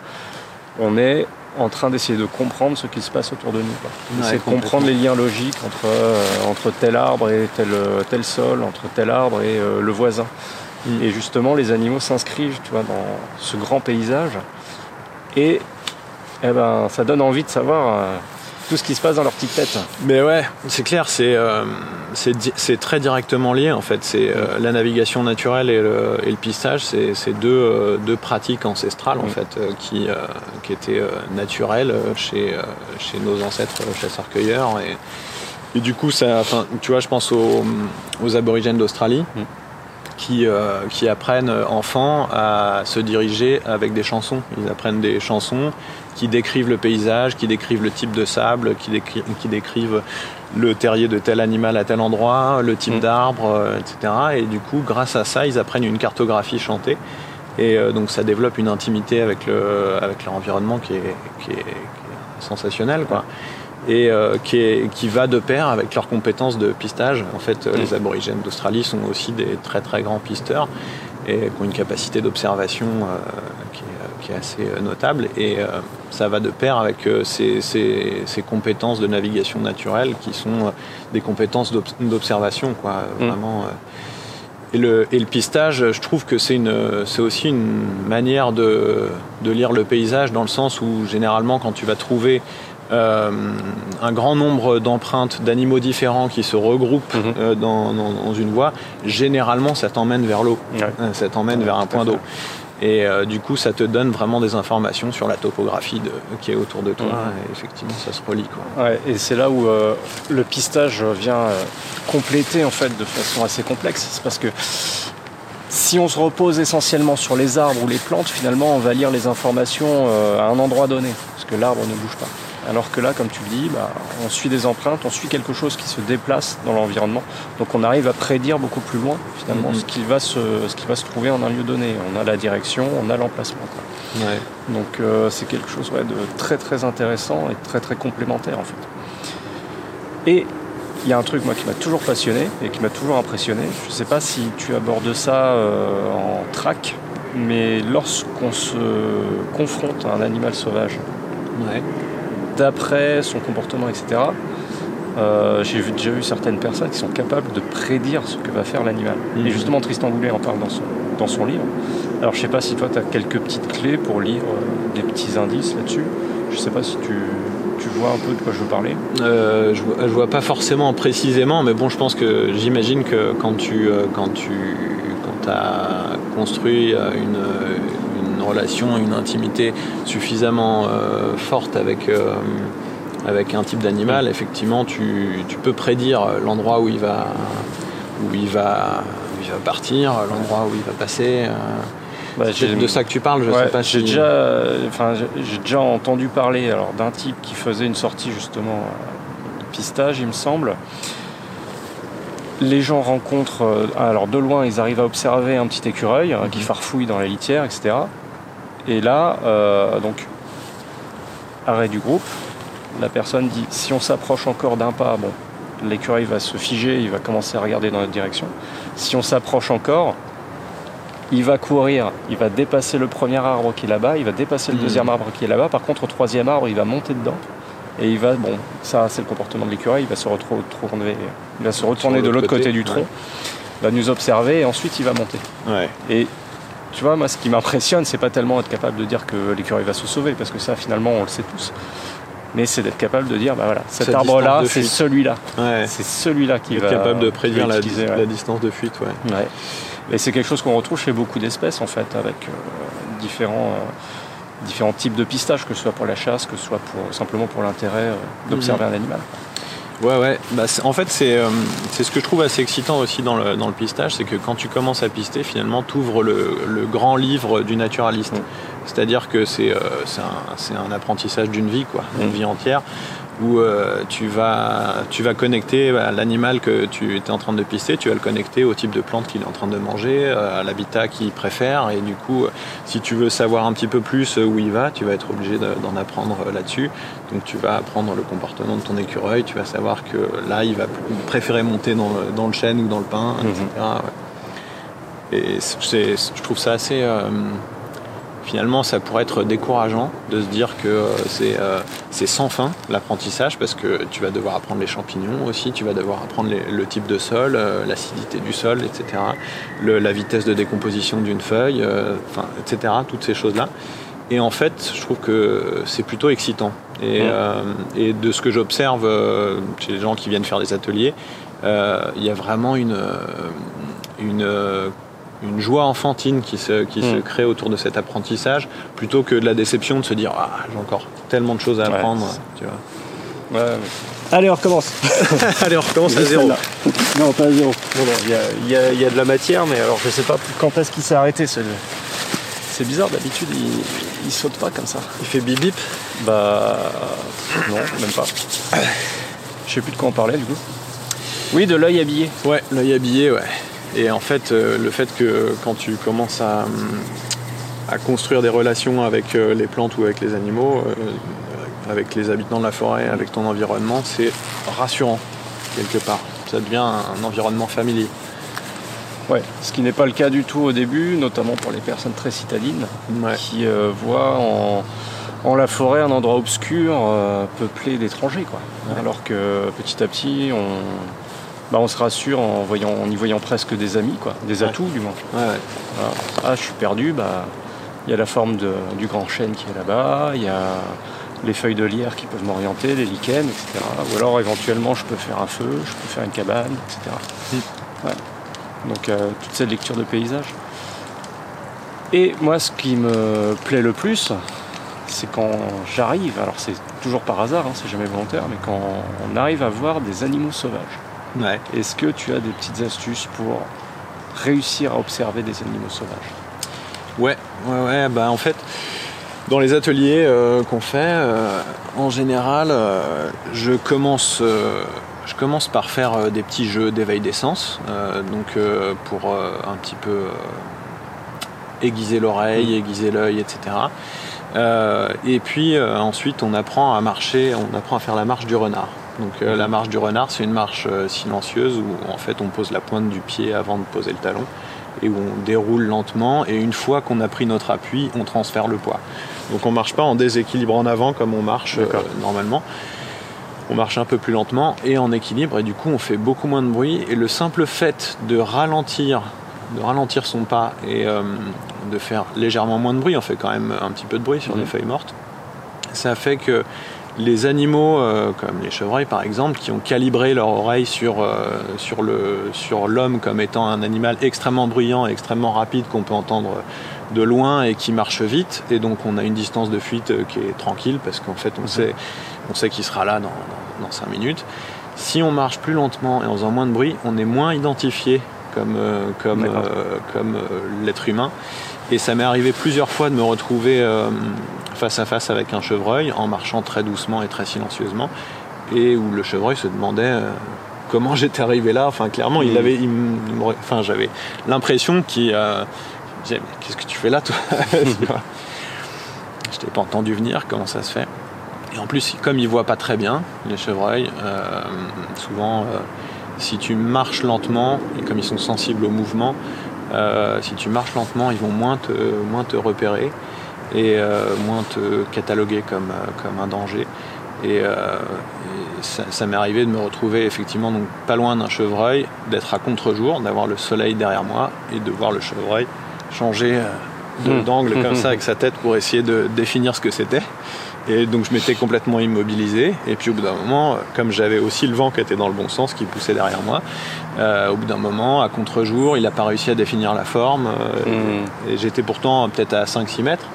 on est en train d'essayer de comprendre ce qui se passe autour de nous. C'est comprendre les liens logiques entre, euh, entre tel arbre et tel, tel sol, entre tel arbre et euh, le voisin. Et justement, les animaux s'inscrivent tu vois, dans ce grand paysage. Et eh ben, ça donne envie de savoir euh, tout ce qui se passe dans leur petite tête. Mais ouais, c'est clair, c'est euh, c'est très directement lié en fait. C'est euh, la navigation naturelle et le, et le pistage, c'est deux, deux, pratiques ancestrales en fait qui, qui étaient naturelles chez, chez nos ancêtres chasseurs-cueilleurs. Et, et, du coup, ça, tu vois, je pense aux, aux aborigènes d'Australie. Mm qui, euh, qui apprennent euh, enfants à se diriger avec des chansons. Ils apprennent des chansons qui décrivent le paysage, qui décrivent le type de sable, qui, qui décrivent le terrier de tel animal à tel endroit, le type mm. d'arbre, euh, etc. Et du coup, grâce à ça, ils apprennent une cartographie chantée. Et donc ça développe une intimité avec, le, avec leur environnement qui est, qui est, qui est sensationnelle. Quoi et euh, qui, qui, va de pair avec leurs compétences de pistage. En fait, euh, les mm. aborigènes d'Australie sont aussi des très très grands pisteurs et qui ont une capacité d'observation euh, qui, qui, est assez notable. Et ça va de pair avec ces, ces, ces, compétences de navigation naturelle qui sont des compétences d'observation, quoi. Mm. Vraiment. Et le, et le, pistage, je trouve que c'est aussi une manière de, de, lire le paysage dans le sens où généralement quand tu vas trouver euh, un grand nombre d'empreintes d'animaux différents qui se regroupent mhm. euh, dans, une voie, généralement ça t'emmène vers l'eau, euh, ça t'emmène vers un point d'eau. Et du coup, ça te donne vraiment des informations sur la topographie de, qui est autour de toi. Et effectivement, ça se relie. Quoi. Ouais, et c'est là où le pistage vient compléter en fait de façon assez complexe. C'est parce que si on se repose essentiellement sur les arbres ou les plantes, finalement, on va lire les informations à un endroit donné, parce que l'arbre ne bouge pas. Alors que là, comme tu le dis, bah, on suit des empreintes, on suit quelque chose qui se déplace dans l'environnement. Donc on arrive à prédire beaucoup plus loin finalement mhm. ce, qui va se, ce qui va se trouver en un lieu donné. On a la direction, on a l'emplacement. Donc euh, c'est quelque chose de très très intéressant et très très complémentaire en fait. Et il y a un truc moi qui m'a toujours passionné et qui m'a toujours impressionné. Je ne sais pas si tu abordes ça euh, en track, mais lorsqu'on se confronte à un animal sauvage, d'après son comportement, etc. Euh, j'ai déjà vu certaines personnes qui sont capables de prédire ce que va faire l'animal. Et mhm. justement, Tristan Goulet en parle dans son, dans son livre. Alors, je sais pas si toi, tu as quelques petites clés pour lire euh, des petits indices là-dessus. Je sais pas si tu, tu, vois un peu de quoi je veux parler. Euh, je, vois, je vois pas forcément précisément, mais bon, je pense que j'imagine que quand tu, quand tu quand as construit une relation, une intimité suffisamment euh, forte avec, euh, avec un type d'animal, effectivement, tu, peux prédire l'endroit où il va où il va, il va partir, l'endroit où il va passer. Euh. Bah, c'est de ça que tu parles, je sais pas J'ai déjà, enfin, j'ai déjà entendu parler alors d'un type qui faisait une sortie justement de pistage, il me semble. les gens rencontrent, alors de loin, ils arrivent à observer un petit écureuil hein, qui Mhm. farfouille dans la litière, etc. Et là, euh, donc, arrêt du groupe, la personne dit si on s'approche encore d'un pas, bon, l'écureuil va se figer, il va commencer à regarder dans notre direction. Si on s'approche encore, il va courir, il va dépasser le premier arbre qui est là-bas, il va dépasser le Mhm. deuxième arbre qui est là-bas. Par contre, au troisième arbre, il va monter dedans. Et il va, bon, ça c'est le comportement de l'écureuil, il va se retrouver, il va se retourner de l'autre l'autre côté, côté, du tronc, ouais. va nous observer et ensuite il va monter. Ouais. Et tu vois, moi ce qui m'impressionne, c'est pas tellement être capable de dire que l'écureuil va se sauver, parce que ça finalement on le sait tous. Mais c'est d'être capable de dire, bah voilà, cet arbre-là, c'est celui-là. Ouais. C'est celui-là qui Être va. capable de prédire la, utiliser, ouais. la distance de fuite, ouais. Ouais. Et c'est quelque chose qu'on retrouve chez beaucoup d'espèces en fait, avec euh, différents, euh, différents types de pistage, que ce soit pour la chasse, que ce soit pour, simplement pour l'intérêt euh, d'observer un animal. Ouais, ouais. Bah, en fait, c'est euh, c'est ce que je trouve assez excitant aussi dans le, dans le pistage, c'est que quand tu commences à pister, finalement, tu ouvres le, le grand livre du naturaliste. C'est-à-dire que c'est euh, c'est un, apprentissage d'une vie, quoi, une vie entière, où euh, tu, vas, tu vas connecter bah, l'animal que tu étais en train de pister, tu vas le connecter au type de plante qu'il est en train de manger, euh, à l'habitat qu'il préfère, et du coup, euh, si tu veux savoir un petit peu plus où il va, tu vas être obligé de- d'en apprendre là-dessus. Donc tu vas apprendre le comportement de ton écureuil, tu vas savoir que là il va préférer monter dans le, dans le chêne ou dans le pin, Mhm. etc. ouais. Et c'est- je trouve ça assez... euh, finalement ça pourrait être décourageant de se dire que euh, c'est euh, sans fin l'apprentissage parce que tu vas devoir apprendre les champignons aussi, tu vas devoir apprendre les- le type de sol, euh, l'acidité du sol, etc. Le- la vitesse de décomposition d'une feuille, euh, enfin, etc. Toutes ces choses-là. Et en fait, je trouve que c'est plutôt excitant. Et, et de ce que j'observe chez les gens qui viennent faire des ateliers, il y a vraiment une, une, une joie enfantine qui, se, qui se Mm. crée autour de cet apprentissage, plutôt que de la déception de se dire ah, j'ai encore tellement de choses à Ouais. apprendre. Tu vois. Ouais. Allez, on recommence. [LAUGHS] Allez, on recommence à zéro. Non, pas à zéro. Bon, non, il y a, il y a- il y a de la matière, mais alors je sais pas quand est-ce qu'il s'est arrêté ce. C'est bizarre, d'habitude il, il saute pas comme ça. Il fait bip bip. Bah. Non, même pas. Je sais plus de quoi on parlait du coup. Oui, de l'œil habillé. Ouais, l'œil habillé, ouais. Et en fait, euh, le fait que quand tu commences à, à construire des relations avec euh, les plantes ou avec les animaux, euh, avec les habitants de la forêt, avec ton environnement, c'est rassurant, quelque part. Ça devient un environnement familier. Ouais. Ce qui n'est pas le cas du tout au début, notamment pour les personnes très citadines, Ouais. qui euh, voient en, en la forêt un endroit obscur, euh, peuplé d'étrangers, quoi. Ouais. Alors que petit à petit, on, bah, on se rassure en, voyant, en y voyant presque des amis, quoi, des Ouais. atouts du moins. Ouais, ouais. Voilà. Ah, je suis perdu, bah, il y a la forme de- du grand chêne qui est là-bas, il y a les feuilles de lierre qui peuvent m'orienter, les lichens, etc. Ou alors éventuellement je peux faire un feu, je peux faire une cabane, etc. Ouais. Donc euh, toute cette lecture de paysage. Et moi ce qui me plaît le plus, c'est quand j'arrive, alors c'est toujours par hasard, hein, c'est jamais volontaire, mais quand on arrive à voir des animaux sauvages. Ouais. Est-ce que tu as des petites astuces pour réussir à observer des animaux sauvages? Ouais, ouais, ouais. Bah, en fait, dans les ateliers euh, qu'on fait, euh, en général, euh, je commence. je commence par faire des petits jeux d'éveil des sens, euh, donc pour un petit peu aiguiser l'oreille, aiguiser l'œil, etc. Et puis ensuite, on apprend à marcher, on apprend à faire la marche du renard. Donc euh, la marche du renard, c'est une marche euh, silencieuse où en fait on pose la pointe du pied avant de poser le talon et où on déroule lentement et une fois qu'on a pris notre appui, on transfère le poids. Donc on marche pas en déséquilibre en avant comme on marche euh, normalement. On marche un peu plus lentement et en équilibre et du coup on fait beaucoup moins de bruit et le simple fait de ralentir de ralentir son pas et de faire légèrement moins de bruit, on fait quand même un petit peu de bruit sur Mhm. les feuilles mortes, ça fait que les animaux, euh, comme les chevreuils par exemple, qui ont calibré leur oreille sur, euh, sur, le, sur l'homme comme étant un animal extrêmement bruyant et extrêmement rapide qu'on peut entendre de loin et qui marche vite, et donc on a une distance de fuite euh, qui est tranquille parce qu'en fait on sait, on sait qu'il sera là dans, dans, dans 5 minutes. Si on marche plus lentement et en faisant moins de bruit, on est moins identifié comme, euh, comme, euh, comme l'être humain. Et ça m'est arrivé plusieurs fois de me retrouver euh, face à face avec un chevreuil en marchant très doucement et très silencieusement, et où le chevreuil se demandait euh, comment j'étais arrivé là. Enfin, clairement, il Mm. avait, il enfin, j'avais l'impression qu'il euh, disait, Mais qu'est-ce que tu fais là, toi? [LAUGHS] Vois? Je t'ai pas entendu venir. Comment ça se fait? Et en plus, comme ils voient pas très bien les chevreuils, euh, souvent, si tu marches lentement et comme ils sont sensibles au mouvement, si tu marches lentement, ils vont moins te, moins te repérer et euh, moins te cataloguer comme, euh, comme un danger. Et, euh, et ça, ça m'est arrivé de me retrouver effectivement donc pas loin d'un chevreuil, d'être à contre-jour, d'avoir le soleil derrière moi et de voir le chevreuil changer euh, de- Mm. d'angle comme ça avec sa tête pour essayer de définir ce que c'était. Et donc je m'étais complètement immobilisé. Et puis au bout d'un moment, comme j'avais aussi le vent qui était dans le bon sens, qui poussait derrière moi, euh, au bout d'un moment, à contre-jour, il n'a pas réussi à définir la forme. euh, Mm. Et j'étais pourtant peut-être à 5-6 mètres.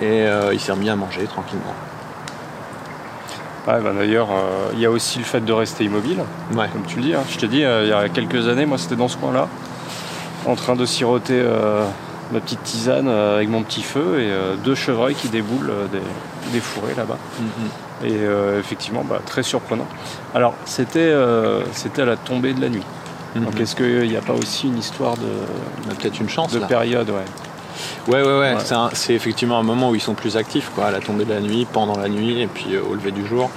Et euh, il s'est remis à manger tranquillement. Ouais, bah, d'ailleurs, il y a aussi le fait de rester immobile, Ouais. comme tu le dis. hein. Je te dis, euh, il y a quelques années, moi, c'était dans ce coin-là, en train de siroter ma petite tisane euh, avec mon petit feu et euh, deux chevreuils qui déboulent euh, des, des fourrés là-bas. Et euh, effectivement, bah, très surprenant. Alors, c'était c'était à la tombée de la nuit. Donc, Mhm. est-ce qu'il n'y a pas aussi une histoire de, peut-être une chance de là. période ouais. Ouais, ouais, ouais. Ouais. C'est effectivement un moment où ils sont plus actifs, quoi. À la tombée de la nuit, pendant la nuit, et puis euh, au lever du jour.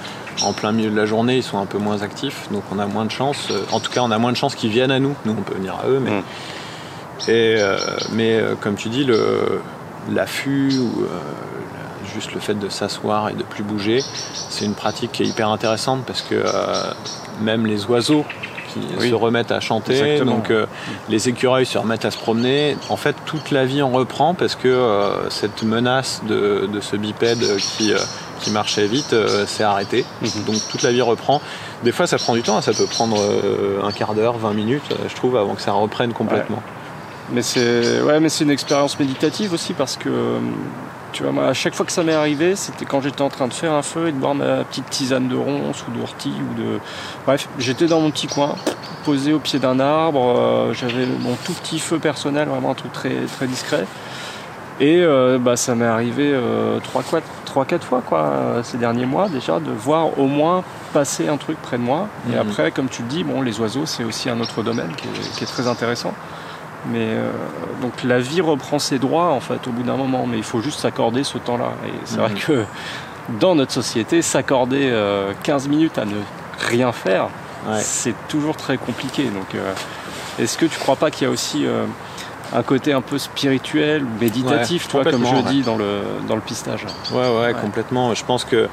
En plein milieu de la journée, ils sont un peu moins actifs, donc on a moins de chance. Euh, En tout cas, on a moins de chance qu'ils viennent à nous. Nous, on peut venir à eux, mais. Mm. Et, euh, mais euh, comme tu dis, l'affût ou euh, juste le fait de s'asseoir et de plus bouger, c'est une pratique qui est hyper intéressante parce que euh, même les oiseaux qui Oui. se remettent à chanter, Exactement. donc euh, les écureuils se remettent à se promener. En fait, toute la vie en reprend parce que euh, cette menace de, de ce bipède qui, euh, qui marchait vite euh, s'est arrêtée. Mhm. Donc toute la vie reprend. Des fois, ça prend du temps, ça peut prendre euh, un quart d'heure, 20 minutes, je trouve, avant que ça reprenne complètement. Mais c'est ouais, mais c'est une expérience méditative aussi parce que euh, tu vois, moi, à chaque fois que ça m'est arrivé, c'était quand j'étais en train de faire un feu et de boire ma petite tisane de ronces ou d'ortie ou de. Bref, j'étais dans mon petit coin, posé au pied d'un arbre. euh, J'avais mon tout petit feu personnel, vraiment un truc très très discret. Et euh, bah, ça m'est arrivé euh, trois, quatre, trois, quatre fois quoi, ces derniers mois déjà, de voir au moins passer un truc près de moi. Et Mhm. après, comme tu le dis, bon, les oiseaux, c'est aussi un autre domaine qui est, qui est très intéressant. Mais euh, donc la vie reprend ses droits en fait au bout d'un moment, mais il faut juste s'accorder ce temps-là. Et c'est vrai Mhm. que dans notre société, s'accorder euh, 15 minutes à ne rien faire, Ouais. c'est toujours très compliqué. Donc euh, est-ce que tu crois pas qu'il y a aussi euh, un côté un peu spirituel ou méditatif, Ouais, toi, comme je complètement, dis dans le, dans le pistage? Ouais, ouais, Ouais. complètement. Je pense que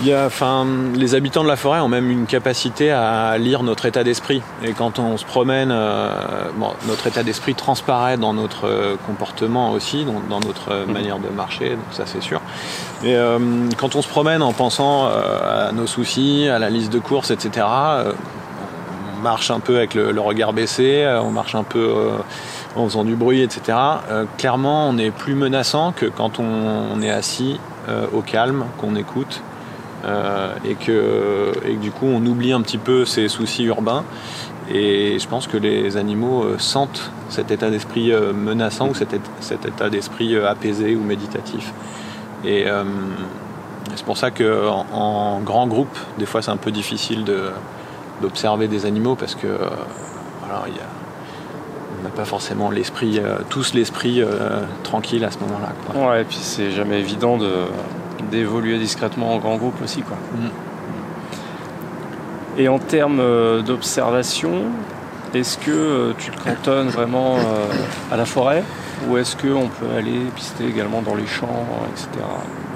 il y a, enfin, les habitants de la forêt ont même une capacité à lire notre état d'esprit. Et quand on se promène, euh, bon, notre état d'esprit transparaît dans notre euh, comportement aussi, dans, dans notre euh, Mhm. manière de marcher, donc ça c'est sûr. Et quand on se promène en pensant à nos soucis, à la liste de courses, etc., on marche un peu avec le, le regard baissé, on marche un peu en faisant du bruit, etc. Clairement, on est plus menaçant que quand on, on est assis au calme, qu'on écoute. Euh, et, que, et que du coup on oublie un petit peu ces soucis urbains et je pense que les animaux euh, sentent cet état d'esprit euh, menaçant ou cet, état d'esprit apaisé ou méditatif et c'est pour ça que en, grand groupe des fois c'est un peu difficile d'observer des animaux parce que euh, voilà, il y a on n'a pas forcément l'esprit, tous l'esprit tranquille à ce moment-là. Ouais, et puis c'est jamais évident de d'évoluer discrètement en grand groupe aussi, quoi. Mm. Et en termes euh, d'observation, est-ce que euh, tu te cantonnes vraiment euh, à la forêt? Ou est-ce qu'on peut aller pister également dans les champs, etc.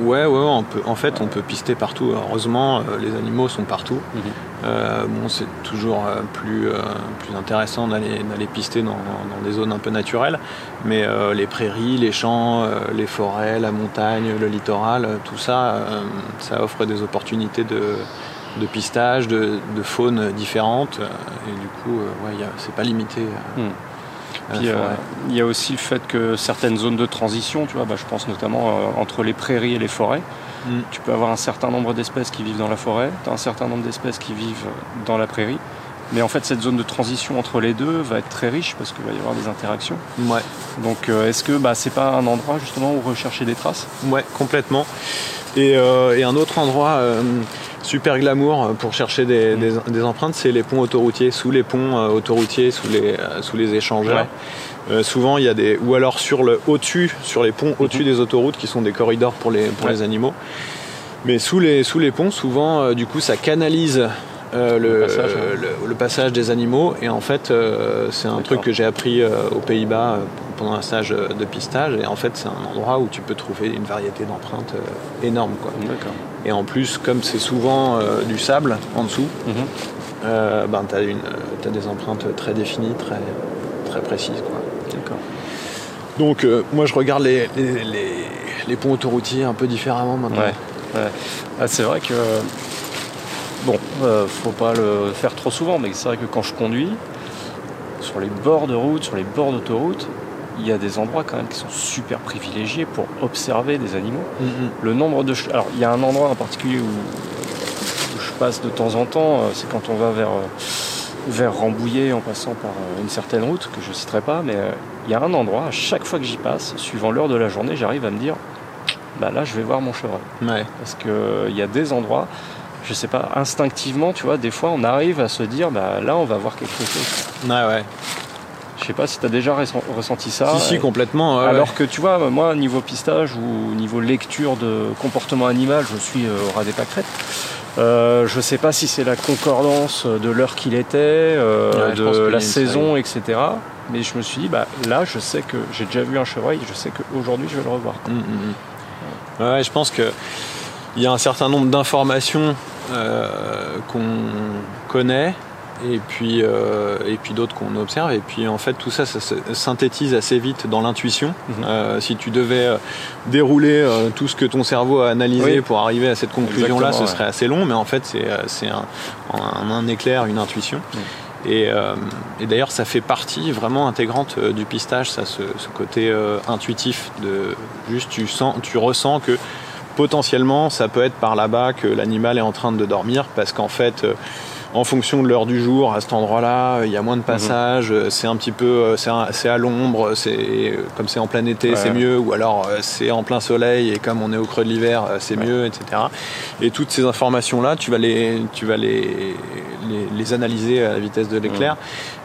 Ouais, ouais, ouais, on peut, en fait, on peut pister partout. Heureusement, euh, les animaux sont partout. Mhm. Euh, bon, c'est toujours euh, plus, plus intéressant d'aller, pister dans, dans des zones un peu naturelles. Mais euh, les prairies, les champs, les forêts, la montagne, le littoral, tout ça, euh, ça offre des opportunités de, de pistage, de, de faune différentes. euh, Et du coup, ouais, c'est pas limité. euh, Puis euh, forêt. il y a aussi le fait que certaines zones de transition, tu vois, bah, je pense notamment euh, entre les prairies et les forêts, Mm. tu peux avoir un certain nombre d'espèces qui vivent dans la forêt, tu as un certain nombre d'espèces qui vivent dans la prairie. Mais en fait, cette zone de transition entre les deux va être très riche parce qu'il va y avoir des interactions. Ouais. Donc, euh, est-ce que bah, c'est pas un endroit justement où rechercher des traces? Ouais, complètement. Et, euh, et un autre endroit euh, super glamour pour chercher des, des- des empreintes, c'est les ponts autoroutiers, sous les ponts euh, autoroutiers, sous les, euh, sous les échangeurs. Euh, souvent, il y a des. Ou alors sur le au-dessus, sur les ponts au-dessus des autoroutes qui sont des corridors pour les, pour Ouais. les animaux. Mais sous les, sous les ponts, souvent, euh, du coup, ça canalise euh, le, Le passage, le- le passage des animaux. Et en fait, euh, c'est un truc que j'ai appris euh, aux Pays-Bas pendant un stage de pistage. Et en fait, c'est un endroit où tu peux trouver une variété d'empreintes énorme. Quoi. Et en plus, comme c'est souvent du sable en dessous, Mhm. ben, tu as, des empreintes très définies, très, très précises. Quoi. D'accord. Donc, moi, je regarde les, les, les- les ponts autoroutiers un peu différemment maintenant. Ouais. ouais. Ah, c'est vrai que. Bon, euh, faut pas le faire trop souvent, mais c'est vrai que quand je conduis, sur les bords de route, sur les bords d'autoroute, il y a des endroits quand même qui sont super privilégiés pour observer des animaux. Mhm. Le nombre de. Alors, il y a un endroit en particulier où, où je passe de temps en temps, euh, c'est quand on va vers, euh, vers Rambouillet en passant par euh, une certaine route que je citerai pas, mais il y a un endroit, à chaque fois que j'y passe, suivant l'heure de la journée, j'arrive à me dire bah là, je vais voir mon chevreuil. Ouais. Parce qu'il y a des endroits, je sais pas, instinctivement, tu vois, des fois on arrive à se dire bah là, on va voir quelque chose. Ouais, ouais. Je sais pas si tu as déjà ressent- ressenti ça. si, si, Et- complètement. ouais, alors que tu vois, moi, niveau pistage ou niveau lecture de comportement animal, je suis euh, au ras des pâquerettes. Euh, je sais pas si c'est la concordance de l'heure qu'il était, euh, Ouais, qu'il de la saison, etc. Mais je me suis dit, bah, là, je sais que j'ai déjà vu un chevreuil, je sais qu'aujourd'hui, je vais le revoir. ouais. Mhm. Ouais, je pense que il y a un certain nombre d'informations euh, qu'on connaît. Et puis, euh, et puis d'autres qu'on observe. Et puis en fait, tout ça, ça se synthétise assez vite dans l'intuition. Mhm. Euh, si tu devais euh, dérouler euh, tout ce que ton cerveau a analysé Oui. pour arriver à cette conclusion-là, ce serait assez long. Mais en fait, c'est euh, un, un, un éclair, une intuition. Mhm. Et, euh, et d'ailleurs, ça fait partie vraiment intégrante euh, du pistage, ça, ce, ce côté euh, intuitif de juste tu sens, tu ressens que potentiellement ça peut être par là-bas que l'animal est en train de dormir parce qu'en fait. Euh, en fonction de l'heure du jour, à cet endroit-là, il y a moins de passages, euh, c'est un petit peu, euh, c'est à l'ombre, c'est euh, comme c'est en plein été, Ouais. c'est mieux, ou alors euh, c'est en plein soleil et comme on est au creux de l'hiver, euh, c'est Ouais. mieux, etc. Et toutes ces informations-là, tu vas les, tu vas les, les, les analyser à la vitesse de l'éclair.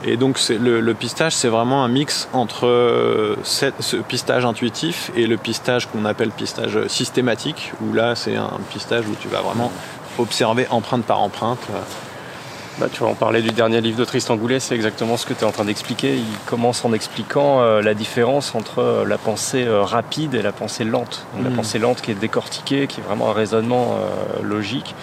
Et donc le, le pistage, c'est vraiment un mix entre euh, cette- ce pistage intuitif et le pistage qu'on appelle pistage systématique, où là c'est un pistage où tu vas vraiment observer empreinte par empreinte. Bah, tu vois, on parlait du dernier livre de Tristan Goulet, c'est exactement ce que tu es en train d'expliquer. Il commence en expliquant euh, la différence entre euh, la pensée euh, rapide et la pensée lente. Donc, La Mhm. pensée lente qui est décortiquée, qui est vraiment un raisonnement logique.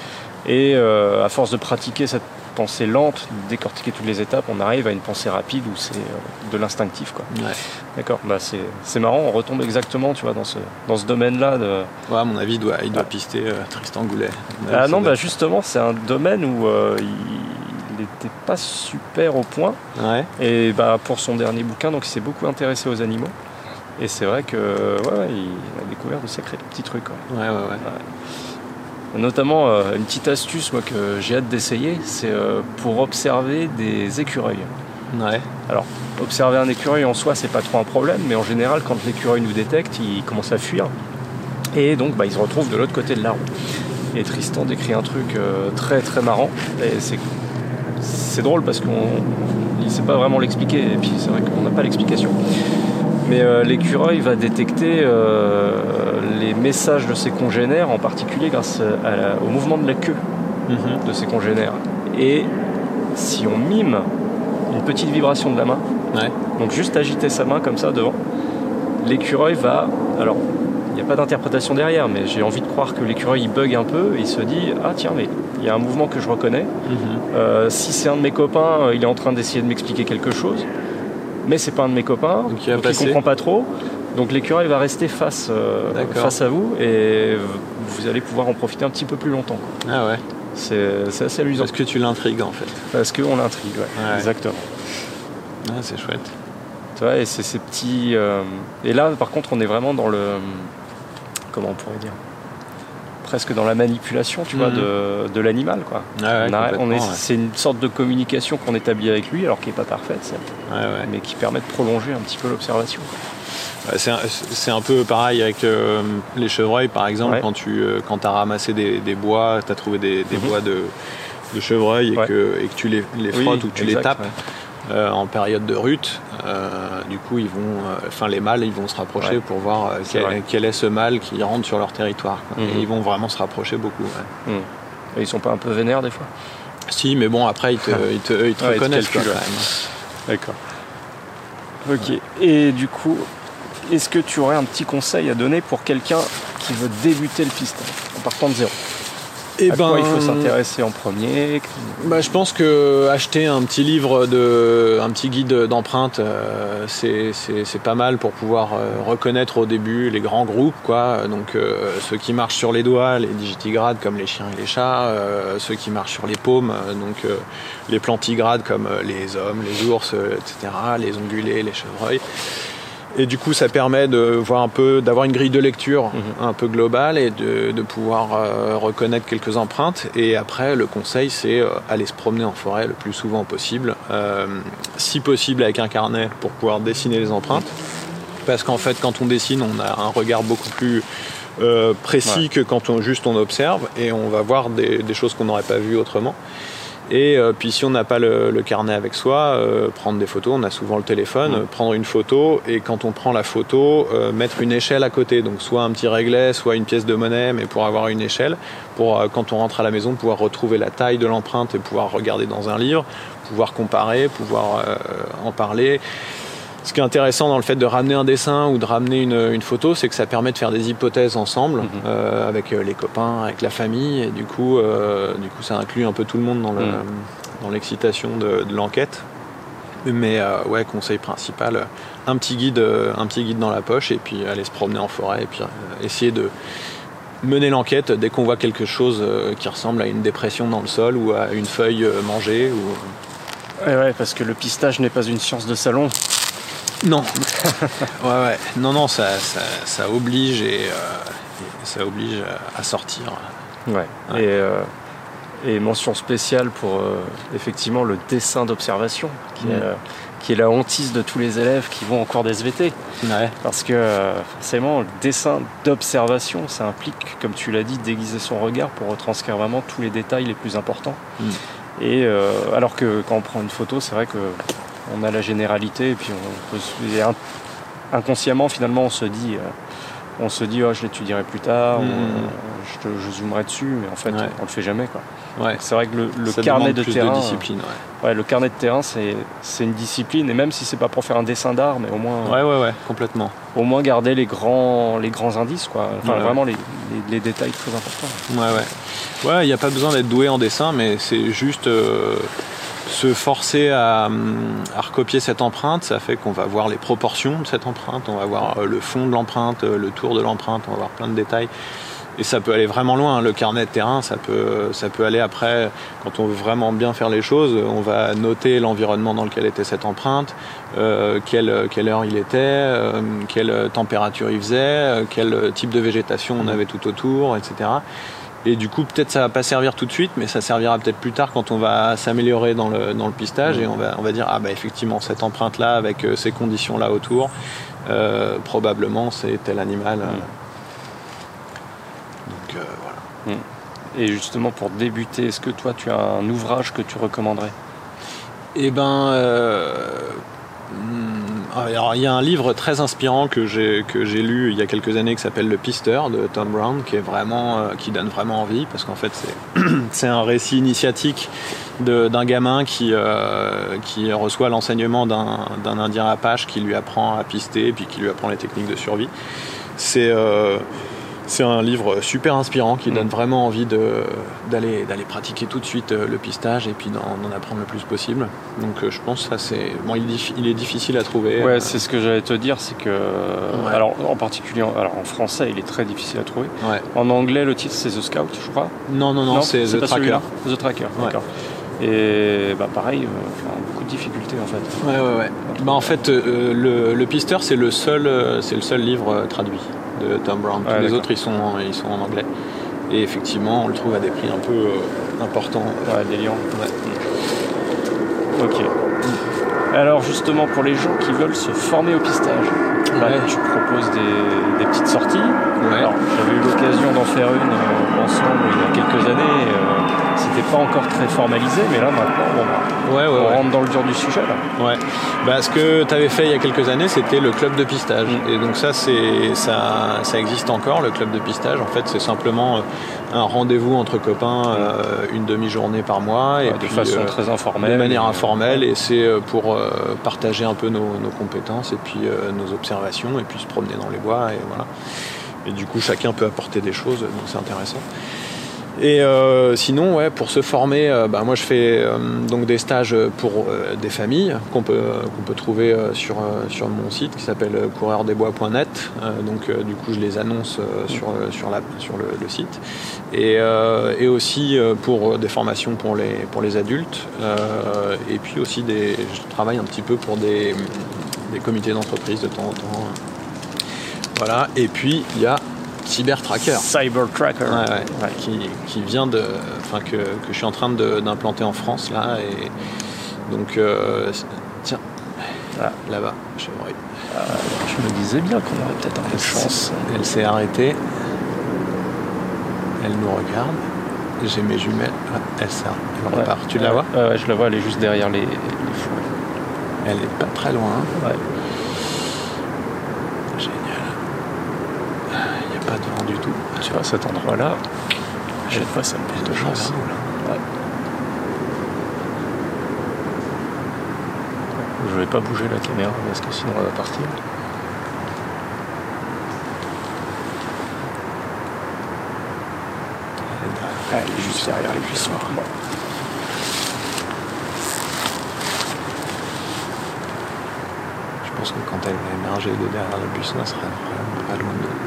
Et euh, à force de pratiquer cette pensée lente, décortiquer toutes les étapes, on arrive à une pensée rapide où c'est euh, de l'instinctif. quoi. Ouais. D'accord, bah, c'est c'est marrant, on retombe exactement tu vois, dans ce, dans ce domaine-là. De... Ouais, à mon avis, il doit, il doit Ah. pister euh, Tristan Goulet. Ah non, doit- bah justement, c'est un domaine où euh, il n'était pas super au point. Ouais. Et bah, pour son dernier bouquin, donc il s'est beaucoup intéressé aux animaux. Et c'est vrai que ouais, il a découvert de sacrés petits trucs. ouais. Ouais, ouais, ouais. Notamment euh, une petite astuce moi, que j'ai hâte d'essayer, c'est euh, pour observer des écureuils. Ouais. Observer un écureuil en soi, c'est pas trop un problème, mais en général, quand l'écureuil nous détecte, il commence à fuir. Et donc, bah, il se retrouve de l'autre côté de l'arbre. Et Tristan décrit un truc euh, très très marrant. Et c'est, c'est drôle parce qu'on ne sait pas vraiment l'expliquer. Et puis, c'est vrai qu'on n'a pas l'explication. Mais euh, l'écureuil va détecter euh, les messages de ses congénères, en particulier grâce à la- au mouvement de la queue Mhm. de ses congénères. Et si on mime une petite vibration de la main, Ouais. donc juste agiter sa main comme ça devant, l'écureuil va. Alors, il n'y a pas d'interprétation derrière, mais j'ai envie de croire que l'écureuil il bug un peu et il se dit Ah tiens, mais il y a un mouvement que je reconnais. Mhm. Euh, si c'est un de mes copains, il est en train d'essayer de m'expliquer quelque chose, mais c'est pas un de mes copains, Donc, il donc comprend pas trop. Donc l'écureuil va rester face, euh, face à vous et vous allez pouvoir en profiter un petit peu plus longtemps. quoi. Ah ouais. C'est c'est assez amusant Parce que tu l'intrigues en fait. parce qu'on l'intrigue, ouais. Ouais. exactement. Ah, c'est chouette. Tu vois, et c'est ces petits. euh, Et là, par contre, on est vraiment dans le. Comment on pourrait dire? Presque dans la manipulation, tu vois, Mhm. de, de l'animal, quoi. Ouais, On est-. C'est une sorte de communication qu'on établit avec lui, alors qui n'est pas parfaite, certes, Ouais, ouais. mais qui permet de prolonger un petit peu l'observation. C'est un, un peu pareil avec euh, les chevreuils, par exemple, Ouais. quand tu euh, quand as ramassé des, des bois, tu as trouvé des, des Mhm. bois de, de chevreuil et, Ouais. que, et que tu les, les Oui, frottes ou que tu les tapes ouais. Euh, en période de rut, euh, du coup, ils vont, euh, enfin les mâles, ils vont se rapprocher Ouais. pour voir quel, est ce mâle qui rentre sur leur territoire. quoi. Mhm. Et ils vont vraiment se rapprocher beaucoup. ouais. Et ils sont pas un peu vénères des fois? Si, mais bon, après, ils te, [LAUGHS] ils te, ils te Ouais, ils te reconnaissent calculent, quand même. D'accord. Ok. Et du coup, est-ce que tu aurais un petit conseil à donner pour quelqu'un qui veut débuter le pistage en partant de zéro? Et À quoi il faut s'intéresser en premier Bah, je pense que acheter un petit livre de, un petit guide d'empreinte, euh, c'est, pas mal pour pouvoir euh, reconnaître au début les grands groupes, quoi. Donc euh, ceux qui marchent sur les doigts, les digitigrades comme les chiens et les chats, euh, ceux qui marchent sur les paumes, euh, donc euh, les plantigrades comme les hommes, les ours, etc., les ongulés, les chevreuils. Et du coup, ça permet de voir un peu, d'avoir une grille de lecture Mhm. un peu globale et de, de pouvoir euh, reconnaître quelques empreintes. Et après, le conseil, c'est euh, aller se promener en forêt le plus souvent possible, Euh, si possible avec un carnet pour pouvoir dessiner les empreintes. Parce qu'en fait, quand on dessine, on a un regard beaucoup plus euh, précis Ouais. que quand on juste on observe et on va voir des, des choses qu'on n'aurait pas vues autrement. Et euh, puis si on n'a pas le, le carnet avec soi, euh, prendre des photos, on a souvent le téléphone, Mm. prendre une photo et quand on prend la photo, euh, mettre une échelle à côté, donc soit un petit réglet, soit une pièce de monnaie, mais pour avoir une échelle, pour euh, quand on rentre à la maison, pouvoir retrouver la taille de l'empreinte et pouvoir regarder dans un livre, pouvoir comparer, pouvoir euh, en parler. Ce qui est intéressant dans le fait de ramener un dessin ou de ramener une, une photo, c'est que ça permet de faire des hypothèses ensemble Mhm. euh, avec euh, les copains, avec la famille, et du coup, euh, du coup, ça inclut un peu tout le monde dans le- Mhm. dans l'excitation de, de l'enquête. Mais euh, ouais, conseil principal, un petit guide, un petit guide dans la poche, et puis aller se promener en forêt, et puis euh, essayer de mener l'enquête dès qu'on voit quelque chose euh, qui ressemble à une dépression dans le sol ou à une feuille mangée ou Ouais, ouais, parce que le pistage n'est pas une science de salon. Non. [LAUGHS] ouais, ouais. Non, non, ça, ça, ça oblige et, euh, ça oblige à sortir. Ouais. Ouais. Et, euh, et mention spéciale pour euh, effectivement le dessin d'observation, qui, est, euh, qui est la hantise de tous les élèves qui vont en cours d'SVT. Ouais. Parce que forcément, le dessin d'observation, ça implique, comme tu l'as dit, déguiser son regard pour retranscrire vraiment tous les détails les plus importants. Mm. Et alors que quand on prend une photo, c'est vrai que on a la généralité et puis on peut se- inconsciemment finalement on se dit euh, on se dit oh, je l'étudierai plus tard Mm. euh, je, zoomerai dessus mais en fait Ouais. on le fait jamais quoi. Ouais. C'est vrai que le, carnet de terrain de discipline. Ouais. ouais, le carnet de terrain c'est une discipline et même si c'est pas pour faire un dessin d'art mais au moins ouais, ouais, ouais, complètement. au moins garder les grands, les grands indices, quoi. Enfin, vraiment les, les- les détails très importants. Ouais, ouais. Ouais, il n'y a pas besoin d'être doué en dessin, mais c'est juste euh, se forcer à, hum, à recopier cette empreinte. Ça fait qu'on va voir les proportions de cette empreinte, on va voir euh, le fond de l'empreinte, euh, le tour de l'empreinte, on va voir plein de détails. Et ça peut aller vraiment loin. hein. Le carnet de terrain, ça peut, ça peut aller après, quand on veut vraiment bien faire les choses, on va noter l'environnement dans lequel était cette empreinte, euh, quelle, quelle heure il était, euh, quelle température il faisait, euh, quel type de végétation on avait tout autour, etc. Et du coup, peut-être ça va pas servir tout de suite, mais ça servira peut-être plus tard quand on va s'améliorer dans le, dans le pistage et on va, on va dire, ah bah effectivement, cette empreinte-là, avec euh, ces conditions-là autour, euh, probablement c'est tel animal. euh. Donc euh, voilà. Et justement, pour débuter, est-ce que toi, tu as un ouvrage que tu recommanderais? Eh ben, alors il y a un livre très inspirant que j'ai que j'ai lu il y a quelques années qui s'appelle Le Pisteur de Tom Brown, qui est vraiment euh, qui donne vraiment envie parce qu'en fait c'est [CLEARS THROAT] c'est un récit initiatique d'un gamin qui euh, qui reçoit l'enseignement d'un d'un Indien Apache qui lui apprend à pister puis qui lui apprend les techniques de survie. C'est euh, c'est un livre super inspirant qui Mm. donne vraiment envie d'aller d'aller pratiquer tout de suite euh, le pistage et puis d'en apprendre le plus possible. Donc euh, je pense que ça c'est bon, il, est diffi- il est difficile à trouver. Ouais, Euh, c'est ce que j'allais te dire, c'est que. Alors, en particulier, alors en français, il est très difficile à trouver. ouais. En anglais, le titre, c'est The Scout, je crois. Non non non, c'est The pas Tracker. The Tracker, d'accord. Et bah, pareil, euh, beaucoup de difficultés en fait. Ouais ouais ouais. Bah, en fait euh, le, le pisteur c'est le seul euh, c'est le seul livre traduit de Tom Brown. Tous Ouais, les autres ils sont en- ils sont en anglais. Et effectivement, on le trouve à des prix un peu euh, importants. Ouais, des lions. Ouais. Ok. Alors justement, pour les gens qui veulent se former au pistage, bah, Ouais. tu des, des petites sorties. Ouais. J'avais eu l'occasion d'en faire une euh, ensemble il y a quelques années. euh, C'était pas encore très formalisé, mais là maintenant, bon, bah, Ouais, ouais, on rentre dans le dur du sujet. Là. Ouais. Bah, ce que tu avais fait il y a quelques années, c'était le club de pistage. Mm. Et donc ça, ça, ça existe encore, le club de pistage. En fait, c'est simplement euh, un rendez-vous entre copains, euh, une demi-journée par mois, et de puis, façon très informelle. de manière informelle. Et c'est pour partager un peu nos, nos compétences et puis nos observations, et puis se promener dans les bois, et voilà. Et du coup, chacun peut apporter des choses, donc c'est intéressant. Et euh, sinon, ouais, pour se former, euh, bah, moi je fais euh, donc des stages pour des familles qu'on peut, qu'on peut trouver sur, sur mon site qui s'appelle coureurdesbois.net. Donc du coup, je les annonce sur, sur, la, sur le, le site. Et, et aussi pour des formations pour les, pour les adultes. Et puis aussi, des, je travaille un petit peu pour des, des comités d'entreprise de temps en temps. Voilà. Et puis, il y a Cyber Tracker. Cyber Tracker. Ouais, ouais, Qui, qui vient de. Enfin, que, que je suis en train d'implanter en France, là. Et donc, euh, tiens, Ah. là-bas, chevreuil. Je me disais bien qu'on aurait peut-être un peu de chance. Elle s'est arrêtée. Elle nous regarde. J'ai mes jumelles. Ah, elle s'arrête. Elle Ouais. repart. Tu la vois? Ouais, ouais, je la vois, elle est juste derrière les, les fours. Elle est pas très loin. Ouais. Génial. Il n'y a pas de vent du tout. Tu vois, cet endroit-là, chaque fois, ça me porte de chance. Ouais. Je vais pas bouger la caméra parce que sinon elle va partir. Elle est juste derrière les buissons. Bon. Je pense que quand elle va émerger de derrière le buisson, elle sera vraiment pas loin de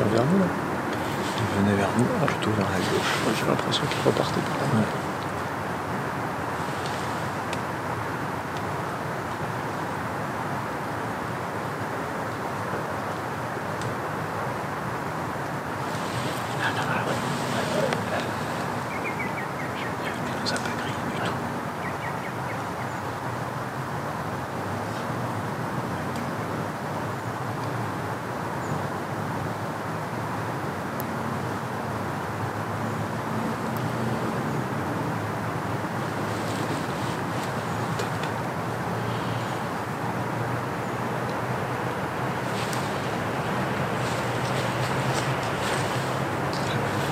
vient vers nous là. Elle venait vers nous, plutôt vers la gauche. J'ai l'impression qu'elle repartait par là. Ouais. Elle nous a pas grillé du tout.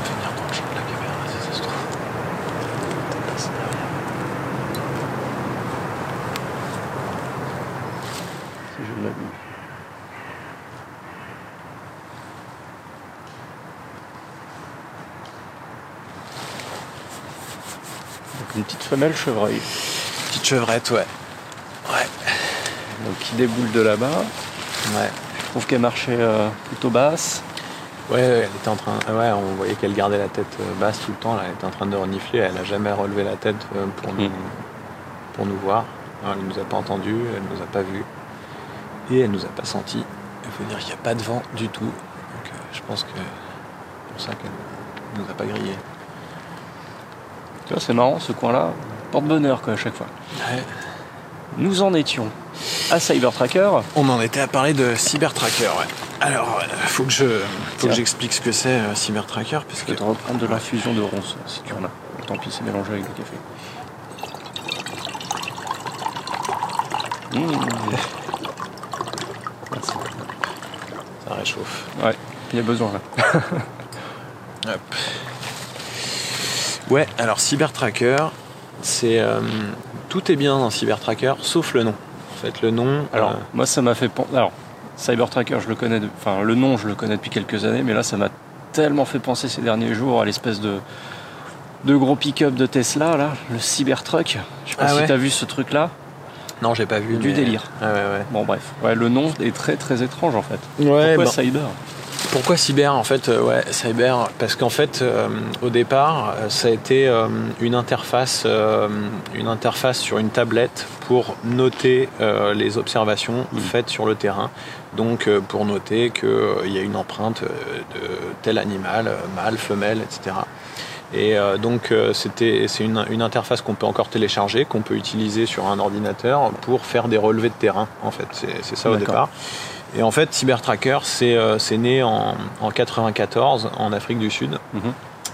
Venir dans le champ de la caméra, si ça se trouve. Peut-être passer derrière. Si je ne l'abuse. Donc une petite femelle chevreuil. Petite chevrette, ouais. Ouais. Donc qui déboule de là-bas. Ouais. Je trouve qu'elle marchait euh, plutôt basse. Ouais, elle était en train. ah Ouais, on voyait qu'elle gardait la tête euh, basse tout le temps. Là, elle était en train de renifler. Elle a jamais relevé la tête euh, pour nous, Mm. pour nous voir. Alors, elle nous a pas entendus, elle nous a pas vus et elle nous a pas sentis. Il faut dire qu'il n'y a pas de vent du tout. Donc, euh, je pense que c'est pour ça qu'elle nous a pas grillé. Tu vois, c'est marrant ce coin-là. Porte-bonheur quoi à chaque fois. Ouais. Nous en étions à Cyber Tracker. On en était à parler de Cyber Tracker. Ouais. Alors, euh, faut que je, faut que j'explique ce que c'est euh, Cyber Tracker parce Je que vais te reprendre de l'infusion de ronce si tu en as. Tant pis, c'est mélangé avec le café. Mmh. Merci. ça réchauffe. Ouais, il y a besoin là. [LAUGHS] Hop. Ouais, alors Cyber Tracker, c'est euh, tout est bien dans Cyber Tracker sauf le nom. En fait, le nom. Alors, euh, moi, ça m'a fait penser. Alors, Cyber Tracker, je le connais. de- Enfin, le nom, je le connais depuis quelques années, mais là, ça m'a tellement fait penser ces derniers jours à l'espèce de de gros pick-up de Tesla, là, le Cybertruck. Je sais pas Ah si ouais t'as vu ce truc-là. non, j'ai pas vu. Du mais- délire. Ah ouais, ouais. Bon, bref. Ouais, le nom est très très étrange en fait. Ouais, Pourquoi ben, Cyber? Pourquoi cyber En fait, euh, ouais, cyber, parce qu'en fait, euh, au départ, euh, ça a été une interface, une interface sur une tablette pour noter les observations mmh. faites sur le terrain. Donc, pour noter qu'il y a une empreinte de tel animal, mâle, femelle, etc. Et donc c'était c'est une, interface qu'on peut encore télécharger, qu'on peut utiliser sur un ordinateur pour faire des relevés de terrain. En fait, c'est ça au départ. Et en fait, CyberTracker, c'est euh, né en, en 94 en Afrique du Sud, mhm.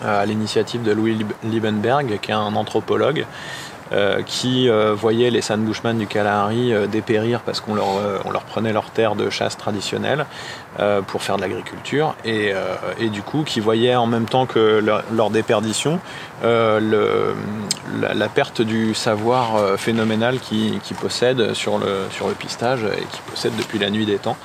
euh, à l'initiative de Louis Liebenberg, qui est un anthropologue. Euh, qui voyait les San Bushman du Kalahari dépérir parce qu'on leur, on leur prenait leurs terres de chasse traditionnelles pour faire de l'agriculture et, et, du coup qui voyait en même temps que leur, déperdition le, la, perte du savoir phénoménal qu'ils qui possèdent sur le, sur le pistage et qu'ils possèdent depuis la nuit des temps.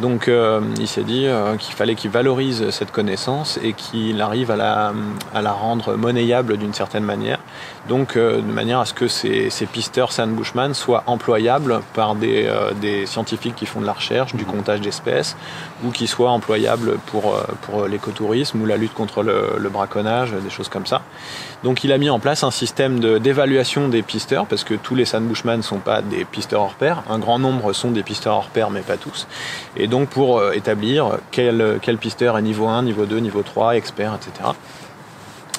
Donc euh, il s'est dit euh, qu'il fallait qu'il valorise cette connaissance et qu'il arrive à la, à la rendre monnayable d'une certaine manière. Donc euh, de manière à ce que ces, ces pisteurs Sand Bushman soient employables par des, des, scientifiques qui font de la recherche, du comptage d'espèces, ou qui soient employables pour, pour l'écotourisme ou la lutte contre le, le, braconnage, des choses comme ça. Donc il a mis en place un système d'évaluation des pisteurs, parce que tous les Sand Bushman ne sont pas des pisteurs hors pair, un grand nombre sont des pisteurs hors pair, mais pas tous. Et donc pour euh, établir quel, quel pisteur est niveau 1, niveau 2, niveau 3, expert, etc.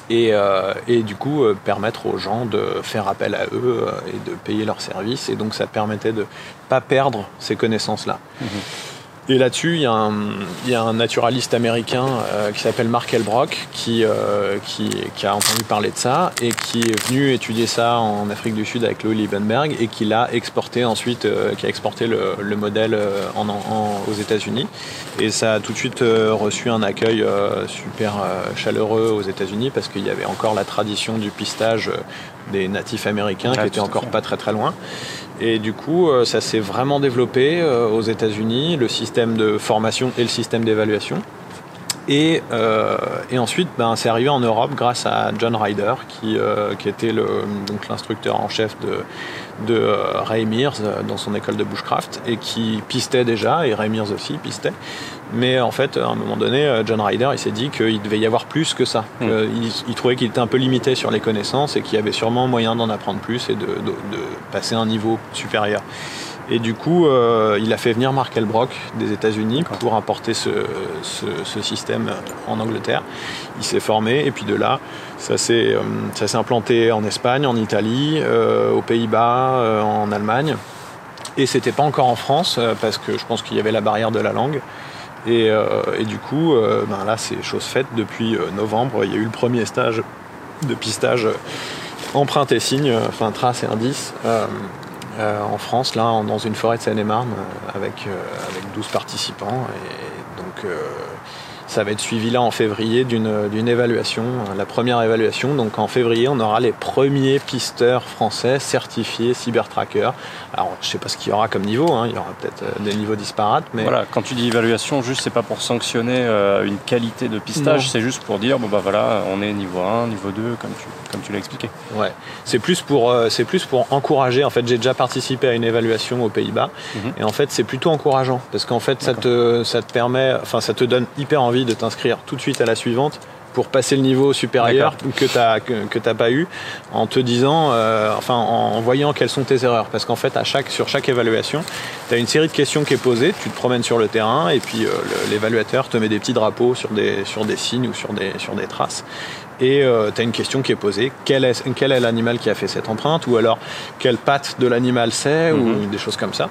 Et, euh, et, du coup euh, permettre aux gens de faire appel à eux et de payer leurs services. Et donc ça permettait de ne pas perdre ces connaissances-là. Mhm. Et là-dessus, il y, a un naturaliste américain euh, qui s'appelle Mark Elbrock qui, euh, qui, qui, a entendu parler de ça et qui est venu étudier ça en Afrique du Sud avec Louis Liebenberg et qui l'a exporté ensuite, euh, qui a exporté le, le modèle en, en, aux États-Unis. Et ça a tout de suite reçu un accueil super chaleureux aux États-Unis parce qu'il y avait encore la tradition du pistage des natifs américains qui était encore pas très très loin. Et du coup, euh, ça s'est vraiment développé euh, aux États-Unis, le système de formation et le système d'évaluation. Et, euh, et, ensuite, ben, c'est arrivé en Europe grâce à John Ryder, qui, qui était l'instructeur en chef de, de Ray Mears dans son école de bushcraft et qui pistait déjà, et Ray Mears aussi pistait. Mais en fait, à un moment donné, euh, John Ryder, il s'est dit qu'il devait y avoir plus que ça. Hmm. Il, trouvait qu'il était un peu limité sur les connaissances et qu'il y avait sûrement moyen d'en apprendre plus et de, passer à un niveau supérieur. Et du coup, euh, il a fait venir Mark Elbrock des États-Unis pour apporter ce, système en Angleterre. Il s'est formé et puis de là, ça s'est euh, implanté en Espagne, en Italie, aux Pays-Bas, en Allemagne. Et c'était pas encore en France parce que je pense qu'il y avait la barrière de la langue. Euh, et, du coup, euh, ben là, c'est chose faite depuis euh, novembre. Il y a eu le premier stage de pistage empreinte et signe, enfin trace et indice, en France, là, dans une forêt de Seine-et-Marne, avec, avec 12 participants. Et donc, ça va être suivi là en février d'une évaluation, la première évaluation. Donc en février, on aura les premiers pisteurs français certifiés CyberTracker. Alors je sais pas ce qu'il y aura comme niveau, hein. il y aura peut-être euh, des niveaux disparates. Mais... Voilà, quand tu dis évaluation, juste c'est pas pour sanctionner euh, une qualité de pistage, c'est juste pour dire bon bah voilà, on est niveau 1, niveau 2, comme tu, comme tu l'as expliqué. Ouais, c'est plus, pour, euh, plus pour encourager. En fait, j'ai déjà participé à une évaluation aux Pays-Bas mhm. et en fait c'est plutôt encourageant parce qu'en fait ça te, ça te permet, enfin ça te donne hyper envie de t'inscrire tout de suite à la suivante pour passer le niveau supérieur que tu n'as que, pas eu en te disant, euh, enfin en voyant quelles sont tes erreurs. Parce qu'en fait, à chaque, sur chaque évaluation, tu as une série de questions qui est posée, tu te promènes sur le terrain et puis euh, l'évaluateur te met des petits drapeaux sur des, sur des signes ou sur des, sur des traces. Et euh, tu as une question qui est posée, quel est, quel est l'animal qui a fait cette empreinte? Ou alors quelle patte de l'animal c'est? Ou mhm. des choses comme ça.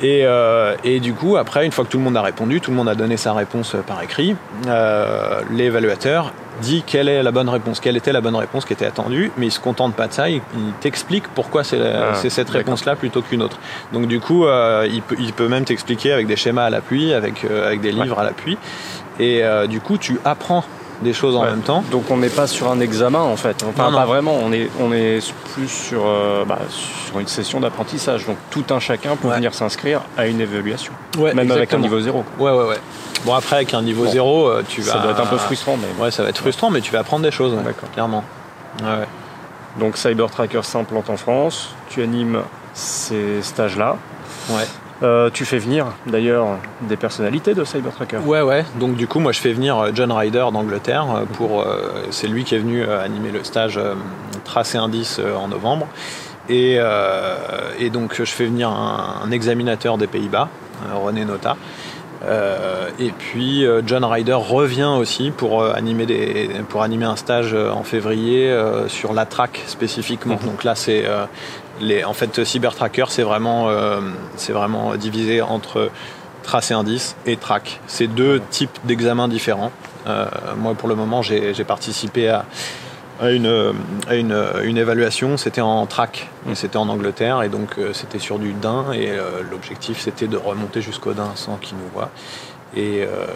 Et, euh, et, du coup, après, une fois que tout le monde a répondu, tout le monde a donné sa réponse par écrit, euh, l'évaluateur dit quelle est la bonne réponse, quelle était la bonne réponse qui était attendue, mais il se contente pas de ça, il, t'explique pourquoi c'est ah, cette réponse-là plutôt qu'une autre. Donc du coup, euh, il, peut, il, peut, même t'expliquer avec des schémas à l'appui, avec, euh, avec des livres à l'appui, et euh, du coup, tu apprends des choses en même temps. Donc on n'est pas sur un examen en fait. Enfin pas vraiment, on est, on est plus sur, euh, bah, sur une session d'apprentissage. Donc tout un chacun peut venir s'inscrire à une évaluation. même avec un niveau zéro. Ouais ouais ouais. Bon après avec un niveau zéro, euh, tu vas. Ça doit être un peu frustrant mais. Ouais ça va être frustrant mais tu vas apprendre des choses. D'accord. Clairement. Ouais. Donc Cyber Tracker s'implante en France. Tu animes ces stages là. Ouais. Euh, tu fais venir d'ailleurs des personnalités de Cybertracker. Ouais, ouais. Donc du coup, moi, je fais venir John Ryder d'Angleterre. Pour, c'est lui qui est venu animer le stage Tracé Indice en novembre. Et, donc, je fais venir un examinateur des Pays-Bas, René Nota. Euh, et puis euh, John Ryder revient aussi pour, euh, animer, des, pour animer un stage en février sur la track spécifiquement. Mhm. Donc là, c'est les, en fait Cybertracker, c'est vraiment, c'est vraiment divisé entre trace et indice et track. C'est deux types d'examens différents. moi, pour le moment, j'ai participé à à une, une, évaluation, c'était en track, mm. c'était en Angleterre, et donc euh, c'était sur du Dain, et euh, l'objectif c'était de remonter jusqu'au Dain sans qu'il nous voit. Et, euh,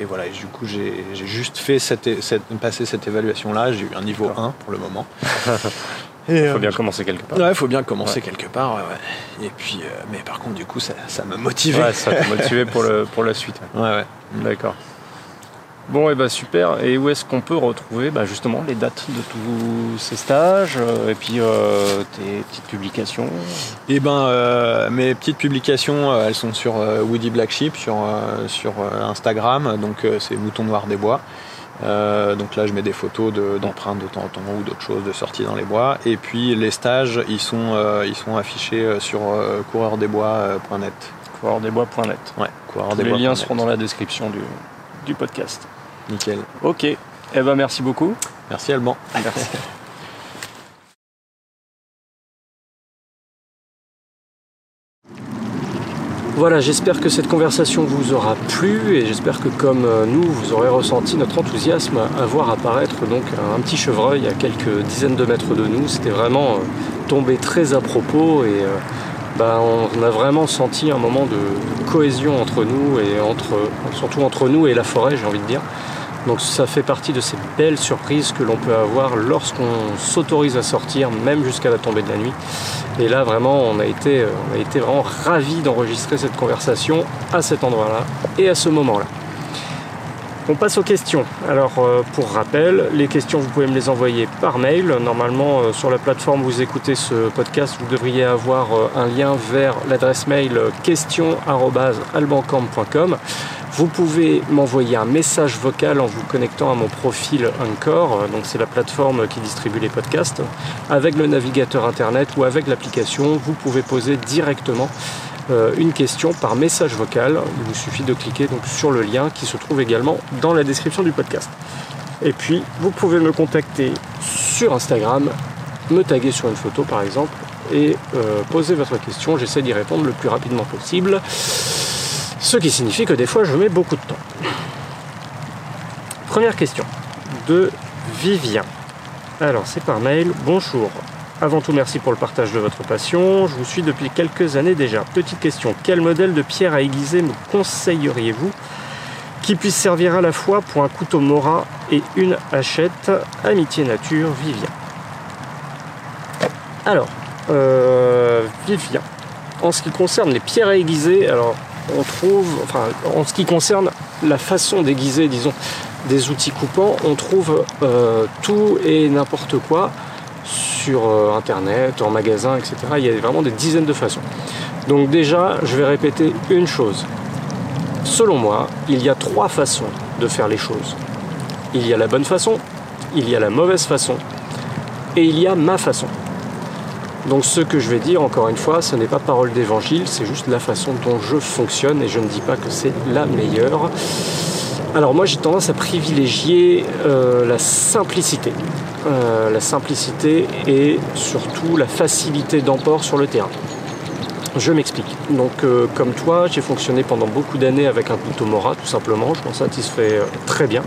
et, voilà, et du coup j'ai juste fait cette, cette, passer cette évaluation-là, j'ai eu un niveau 1 pour le moment. [LAUGHS] Il faut bien commencer quelque part. Ouais, il faut bien commencer quelque part. Ouais, Et puis, mais par contre, du coup, ça, ça me motivait. Ça te motivait pour, le, [LAUGHS] pour la suite. Ouais, ouais. D'accord. Bon, et eh bah ben, super. Et où est-ce qu'on peut retrouver bah, justement les dates de tous ces stages euh, et puis euh, tes petites publications? Eh ben, euh, mes petites publications, elles sont sur Woody Black Sheep, sur, sur Instagram. Donc, c'est Mouton Noir des Bois. donc là, je mets des photos d'empreintes de, temps en temps ou d'autres choses de sortie dans les bois. Et puis les stages, ils sont, ils sont affichés sur coureurdesbois.net. Coureurdesbois.net. Ouais, Les liens seront dans la description du, du podcast. Nickel. Ok. Eh ben merci beaucoup. Merci Alban. Merci. [LAUGHS] Voilà, j'espère que cette conversation vous aura plu et j'espère que comme euh, nous, vous aurez ressenti notre enthousiasme à voir apparaître donc un petit chevreuil à quelques dizaines de mètres de nous. C'était vraiment euh, tombé très à propos et euh, bah, on a vraiment senti un moment de cohésion entre nous et entre, surtout entre nous et la forêt, j'ai envie de dire. Donc ça fait partie de ces belles surprises que l'on peut avoir lorsqu'on s'autorise à sortir, même jusqu'à la tombée de la nuit. Et là vraiment on a été, on a été vraiment ravis d'enregistrer cette conversation à cet endroit-là et à ce moment-là. On passe aux questions. Alors euh, pour rappel, les questions vous pouvez me les envoyer par mail. Normalement euh, sur la plateforme où vous écoutez ce podcast, vous devriez avoir euh, un lien vers l'adresse mail question@albancamp.com. Vous pouvez m'envoyer un message vocal en vous connectant à mon profil Encore, donc c'est la plateforme qui distribue les podcasts, avec le navigateur internet ou avec l'application. Vous pouvez poser directement une question par message vocal. Il vous suffit de cliquer sur le lien qui se trouve également dans la description du podcast. Et puis vous pouvez me contacter sur Instagram, me taguer sur une photo par exemple et euh, poser votre question. J'essaie d'y répondre le plus rapidement possible. Ce qui signifie que des fois je mets beaucoup de temps. Première question de Vivien. Alors c'est par mail. Bonjour. Avant tout, merci pour le partage de votre passion. Je vous suis depuis quelques années déjà. Petite question, quel modèle de pierre à aiguiser me conseilleriez-vous qui puisse servir à la fois pour un couteau Mora et une hachette Amitié Nature, Vivien. Alors, euh, Vivien, en ce qui concerne les pierres à aiguiser, alors on trouve, enfin, en ce qui concerne la façon d'aiguiser, disons, des outils coupants, on trouve euh, tout et n'importe quoi sur euh, internet, en magasin, etc. Il y a vraiment des dizaines de façons. Donc déjà, je vais répéter une chose. Selon moi, il y a trois façons de faire les choses. Il y a la bonne façon, il y a la mauvaise façon, et il y a ma façon. Donc ce que je vais dire, encore une fois, ce n'est pas parole d'évangile, c'est juste la façon dont je fonctionne et je ne dis pas que c'est la meilleure. Alors moi j'ai tendance à privilégier euh, la simplicité. Euh, la simplicité et surtout la facilité d'emport sur le terrain. Je m'explique. Donc euh, comme toi, j'ai fonctionné pendant beaucoup d'années avec un couteau Mora tout simplement. Je m'en satisfais très bien.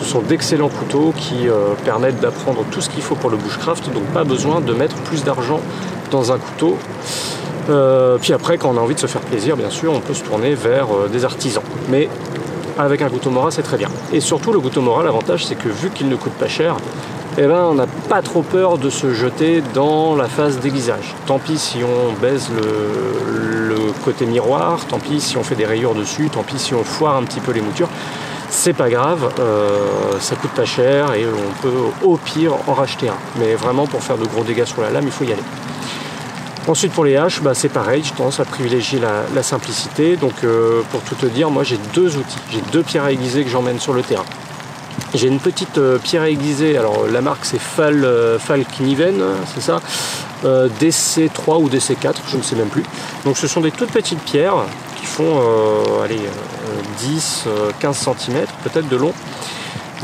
Ce sont d'excellents couteaux qui euh, permettent d'apprendre tout ce qu'il faut pour le bushcraft, donc pas besoin de mettre plus d'argent dans un couteau. Euh, puis après, quand on a envie de se faire plaisir, bien sûr, on peut se tourner vers euh, des artisans. Mais avec un couteau Mora, c'est très bien. Et surtout, le couteau Mora, l'avantage, c'est que vu qu'il ne coûte pas cher, eh ben, on n'a pas trop peur de se jeter dans la phase d'aiguisage. Tant pis si on baise le, côté miroir, tant pis si on fait des rayures dessus, tant pis si on foire un petit peu les moutures c'est pas grave, euh, ça coûte pas cher et on peut au pire en racheter un. Mais vraiment pour faire de gros dégâts sur la lame, il faut y aller. Ensuite pour les haches, bah, c'est pareil, je tendance à privilégier la, simplicité. Donc euh, pour tout te dire, moi j'ai deux outils, j'ai deux pierres à aiguiser que j'emmène sur le terrain. J'ai une petite euh, pierre à aiguiser, alors la marque c'est Fal, euh, Kniven, c'est ça DC3 ou DC4, je ne sais même plus. Donc ce sont des toutes petites pierres qui font allez, 10, 15 cm peut-être de long.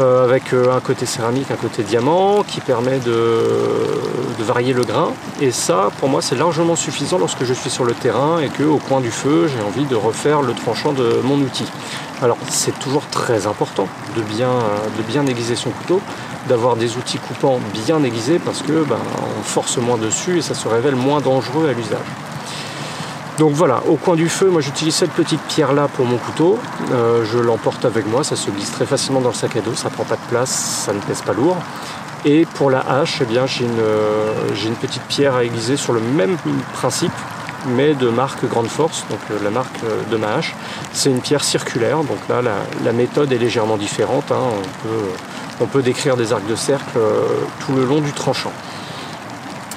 Euh, avec euh, un côté céramique, un côté diamant, qui permet de, varier le grain. Et ça, pour moi, c'est largement suffisant lorsque je suis sur le terrain et qu'au coin du feu, j'ai envie de refaire le tranchant de mon outil. Alors, c'est toujours très important de bien, de aiguiser son couteau, d'avoir des outils coupants bien aiguisés parce que ben, force moins dessus et ça se révèle moins dangereux à l'usage. Donc voilà, au coin du feu, moi j'utilise cette petite pierre là pour mon couteau. Euh, je l'emporte avec moi, ça se glisse très facilement dans le sac à dos, ça prend pas de place, ça ne pèse pas lourd. Et pour la hache, eh bien j'ai une, euh, une, petite pierre à aiguiser sur le même principe, mais de marque Grande Force, donc euh, la marque de ma hache. C'est une pierre circulaire, donc là la, méthode est légèrement différente. Hein. On, peut, on, peut, décrire des arcs de cercle tout le long du tranchant.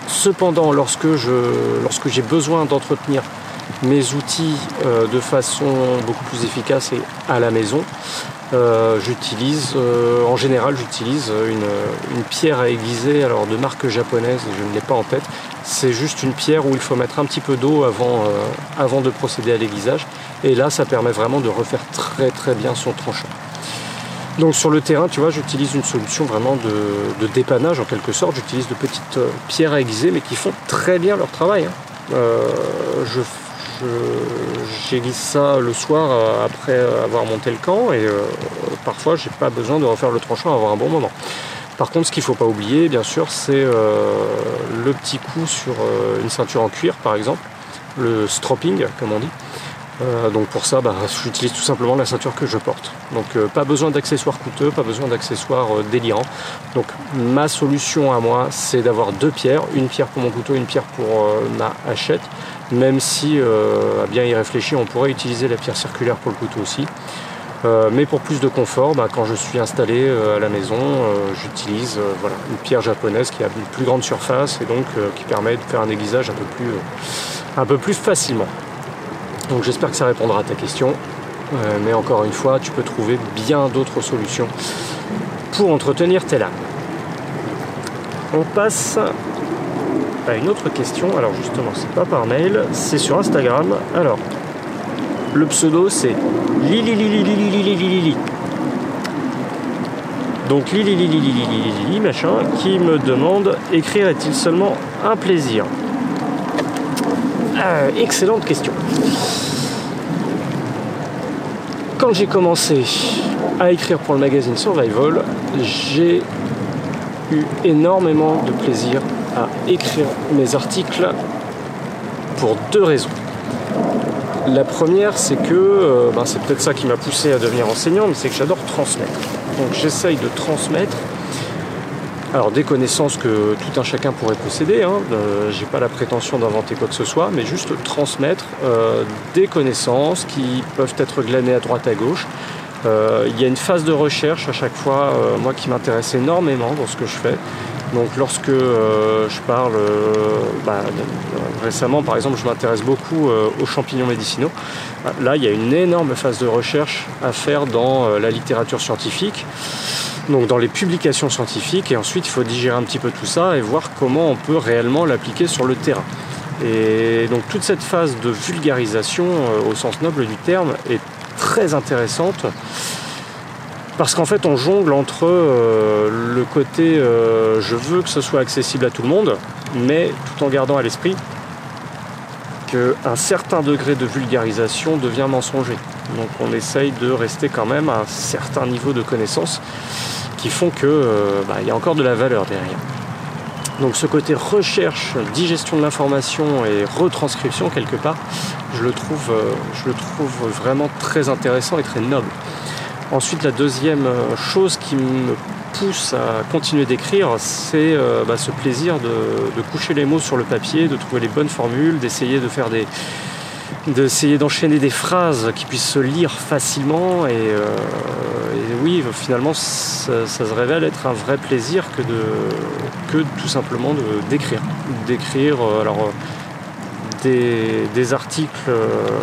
Cependant, lorsque j'ai besoin d'entretenir mes outils euh, de façon beaucoup plus efficace et à la maison. Euh, j'utilise, euh, en général, j'utilise une, pierre à aiguiser, alors de marque japonaise, je ne l'ai pas en tête. C'est juste une pierre où il faut mettre un petit peu d'eau avant, avant de procéder à l'aiguisage. Et là, ça permet vraiment de refaire très très bien son tranchant. Donc sur le terrain, tu vois, j'utilise une solution vraiment de, dépannage en quelque sorte. J'utilise de petites pierres à aiguiser, mais qui font très bien leur travail. Hein. J'aiguise ça le soir euh, après avoir monté le camp et euh, parfois j'ai pas besoin de refaire le tranchant avoir un bon moment. Par contre, ce qu'il ne faut pas oublier, bien sûr, c'est euh, le petit coup sur une ceinture en cuir, par exemple, le stropping, comme on dit. donc pour ça, bah, j'utilise tout simplement la ceinture que je porte. Donc pas besoin d'accessoires coûteux, pas besoin d'accessoires délirants. Donc ma solution à moi, c'est d'avoir deux pierres, une pierre pour mon couteau, une pierre pour ma hachette même si euh, à bien y réfléchir on pourrait utiliser la pierre circulaire pour le couteau aussi. Euh, mais pour plus de confort, bah, quand je suis installé euh, à la maison, j'utilise une pierre japonaise qui a une plus grande surface et donc qui permet de faire un aiguisage un peu plus, un peu plus facilement. Donc j'espère que ça répondra à ta question. mais encore une fois, tu peux trouver bien d'autres solutions pour entretenir tes lames. On passe une autre question. Alors justement, c'est pas par mail, c'est sur Instagram. Alors, le pseudo c'est Lili Lili Lili Lili Lili Donc Lili Lili Lili Lili machin qui me demande écrire est-il seulement un plaisir? Excellente question. Quand j'ai commencé à écrire pour le magazine Survival, j'ai énormément de plaisir à écrire mes articles pour deux raisons. La première, c'est que, euh, ben, c'est peut-être ça qui m'a poussé à devenir enseignant, mais c'est que j'adore transmettre. Donc j'essaye de transmettre alors des connaissances que tout un chacun pourrait posséder, hein, euh, j'ai pas la prétention d'inventer quoi que ce soit, mais juste transmettre euh, des connaissances qui peuvent être glanées à droite à gauche. Il y a une phase de recherche à chaque fois, moi qui m'intéresse énormément dans ce que je fais. Donc lorsque euh, je parle euh, bah, récemment, par exemple, je m'intéresse beaucoup euh, aux champignons médicinaux. Là, il y a une énorme phase de recherche à faire dans la littérature scientifique, donc dans les publications scientifiques, et ensuite il faut digérer un petit peu tout ça et voir comment on peut réellement l'appliquer sur le terrain. Et donc toute cette phase de vulgarisation, au sens noble du terme, est très intéressante parce qu'en fait on jongle entre euh, le côté euh, je veux que ce soit accessible à tout le monde, mais tout en gardant à l'esprit qu'un certain degré de vulgarisation devient mensonger. Donc on essaye de rester quand même à un certain niveau de connaissance qui font qu'il euh, bah, y a encore de la valeur derrière. Donc ce côté recherche, digestion de l'information et retranscription quelque part, je le trouve, je le trouve vraiment très intéressant et très noble. Ensuite, la deuxième euh, chose qui me pousse à continuer d'écrire, c'est euh, bah, ce plaisir de, coucher les mots sur le papier, de trouver les bonnes formules, d'essayer de faire des d'essayer d'enchaîner des phrases qui puissent se lire facilement et, euh, oui finalement ça, se révèle être un vrai plaisir que de que tout simplement d'écrire d'écrire alors des, articles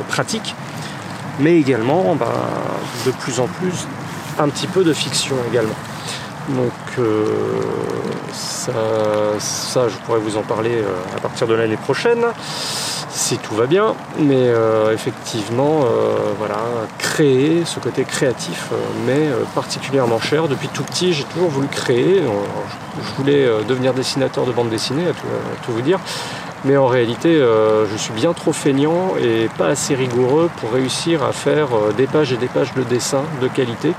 pratiques, mais également bah, de plus en plus un petit peu de fiction également. Donc ça, ça, je pourrais vous en parler à partir de l'année prochaine si tout va bien. Mais euh, effectivement, euh, voilà, créer, ce côté créatif euh, m'est particulièrement cher. Depuis tout petit, j'ai toujours voulu créer. je voulais devenir dessinateur de bande dessinée, à tout, vous dire. Mais en réalité, je suis bien trop feignant et pas assez rigoureux pour réussir à faire des pages et des pages de dessin de qualité.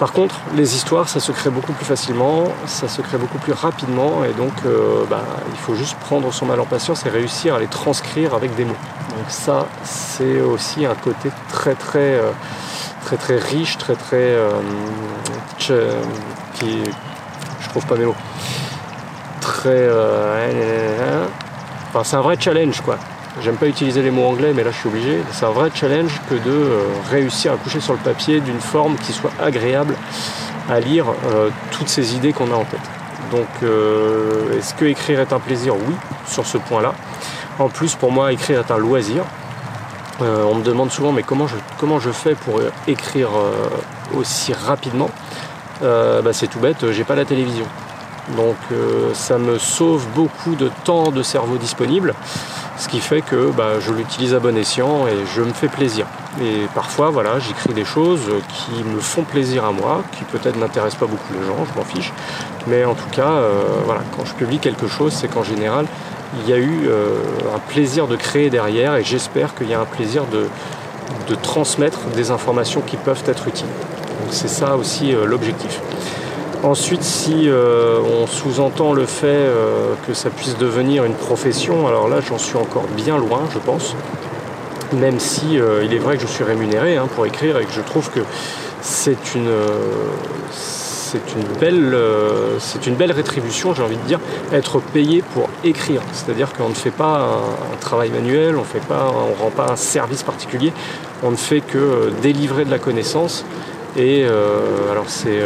Par contre, les histoires, ça se crée beaucoup plus facilement, ça se crée beaucoup plus rapidement, et donc euh, bah, il faut juste prendre son mal en patience et réussir à les transcrire avec des mots. Donc ça, c'est aussi un côté très très euh, très très riche, très très euh, qui, je trouve pas mes mots, très, enfin c'est un vrai challenge quoi. J'aime pas utiliser les mots anglais, mais là je suis obligé. C'est un vrai challenge que de euh, réussir à coucher sur le papier d'une forme qui soit agréable à lire euh, toutes ces idées qu'on a en tête. Donc euh, est-ce que écrire est un plaisir? Oui, sur ce point-là. En plus, pour moi, écrire est un loisir. on me demande souvent, mais comment je, comment je fais pour écrire aussi rapidement? Bah, C'est tout bête, j'ai pas la télévision. Donc ça me sauve beaucoup de temps de cerveau disponible. Ce qui fait que bah, je l'utilise à bon escient et je me fais plaisir. Et parfois, voilà, j'écris des choses qui me font plaisir à moi, qui peut-être n'intéressent pas beaucoup les gens, je m'en fiche. Mais en tout cas, euh, voilà, quand je publie quelque chose, c'est qu'en général, il y a eu euh, un plaisir de créer derrière et j'espère qu'il y a un plaisir de, transmettre des informations qui peuvent être utiles. c'est ça aussi euh, l'objectif. Ensuite, si euh, on sous-entend le fait euh, que ça puisse devenir une profession, alors là j'en suis encore bien loin, je pense. Même si euh, il est vrai que je suis rémunéré hein, pour écrire et que je trouve que c'est une, c'est une, belle, c'est une belle rétribution, j'ai envie de dire, être payé pour écrire. C'est-à-dire qu'on ne fait pas un, travail manuel, on ne rend pas un service particulier, on ne fait que délivrer de la connaissance. Et alors c'est